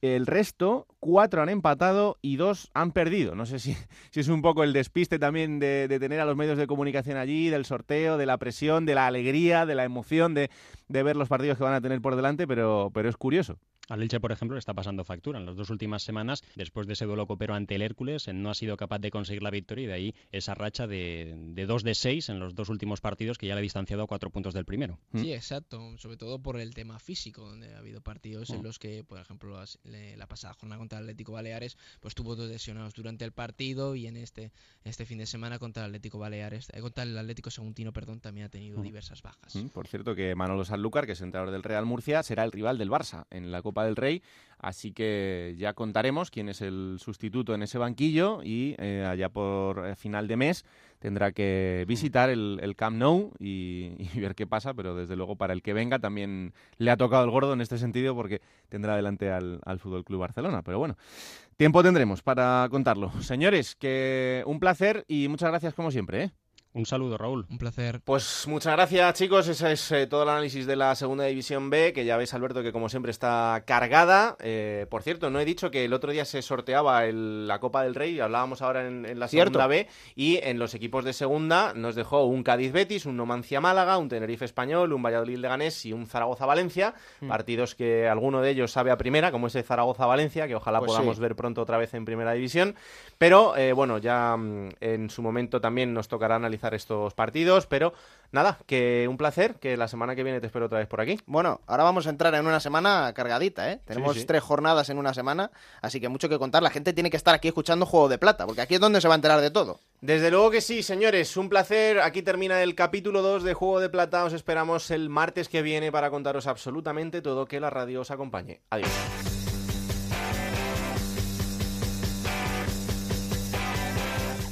El resto, cuatro han empatado y dos han perdido. No sé si, si es un poco el despiste también de, de tener a los medios de comunicación allí, del sorteo, de la presión, de la alegría, de la emoción de, de ver los partidos que van a tener por delante, pero, pero es curioso. Al Elche, por ejemplo, le está pasando factura. En las dos últimas semanas, después de ese duelo copero ante el Hércules, no ha sido capaz de conseguir la victoria y de ahí esa racha de, de 2 de 6 en los dos últimos partidos que ya le ha distanciado a cuatro puntos del primero. Sí, exacto. Sobre todo por el tema físico, donde ha habido partidos en Mm. los que, por ejemplo, la pasada jornada contra el Atlético Baleares, pues tuvo dos lesionados durante el partido y en este este fin de semana contra el Atlético Baleares, eh, contra el Atlético Saguntino, perdón, también ha tenido Mm. diversas bajas. Mm, Por cierto, que Manolo Sanlúcar, que es entrenador del Real Murcia, será el rival del Barça en la Copa del Rey. Así que ya contaremos quién es el sustituto en ese banquillo y eh, allá por eh, final de mes tendrá que visitar el, el Camp Nou y, ver qué pasa, pero desde luego para el que venga también le ha tocado el gordo en este sentido porque tendrá delante al, al Fútbol Club Barcelona. Pero bueno, tiempo tendremos para contarlo. Señores, que un placer y muchas gracias como siempre. ¿eh? Un saludo, Raúl. Un placer. Pues muchas gracias, chicos. Ese es eh, todo el análisis de la segunda división B, que ya ves, Alberto, que como siempre está cargada. Eh, por cierto, no he dicho que el otro día se sorteaba el- la Copa del Rey, hablábamos ahora en, en la Cierto. segunda B, y en los equipos de segunda nos dejó un Cádiz Betis, un Numancia Málaga, un Tenerife Español, un Valladolid Leganés y un Zaragoza Valencia. Mm. Partidos que alguno de ellos sabe a primera, como ese Zaragoza Valencia, que ojalá Pues podamos sí. ver pronto otra vez en primera división. Pero eh, bueno, ya mm, en su momento también nos tocará analizar estos partidos. Pero nada, que un placer, que la semana que viene te espero otra vez por aquí. Bueno, ahora vamos a entrar en una semana cargadita, ¿eh? Tenemos Sí, sí. tres jornadas en una semana, así que mucho que contar. La gente tiene que estar aquí escuchando Juego de Plata, porque aquí es donde se va a enterar de todo. Desde luego que sí, señores, un placer. Aquí termina el capítulo 2 de Juego de Plata. Os esperamos el martes que viene para contaros absolutamente todo que la radio os acompañe. Adiós.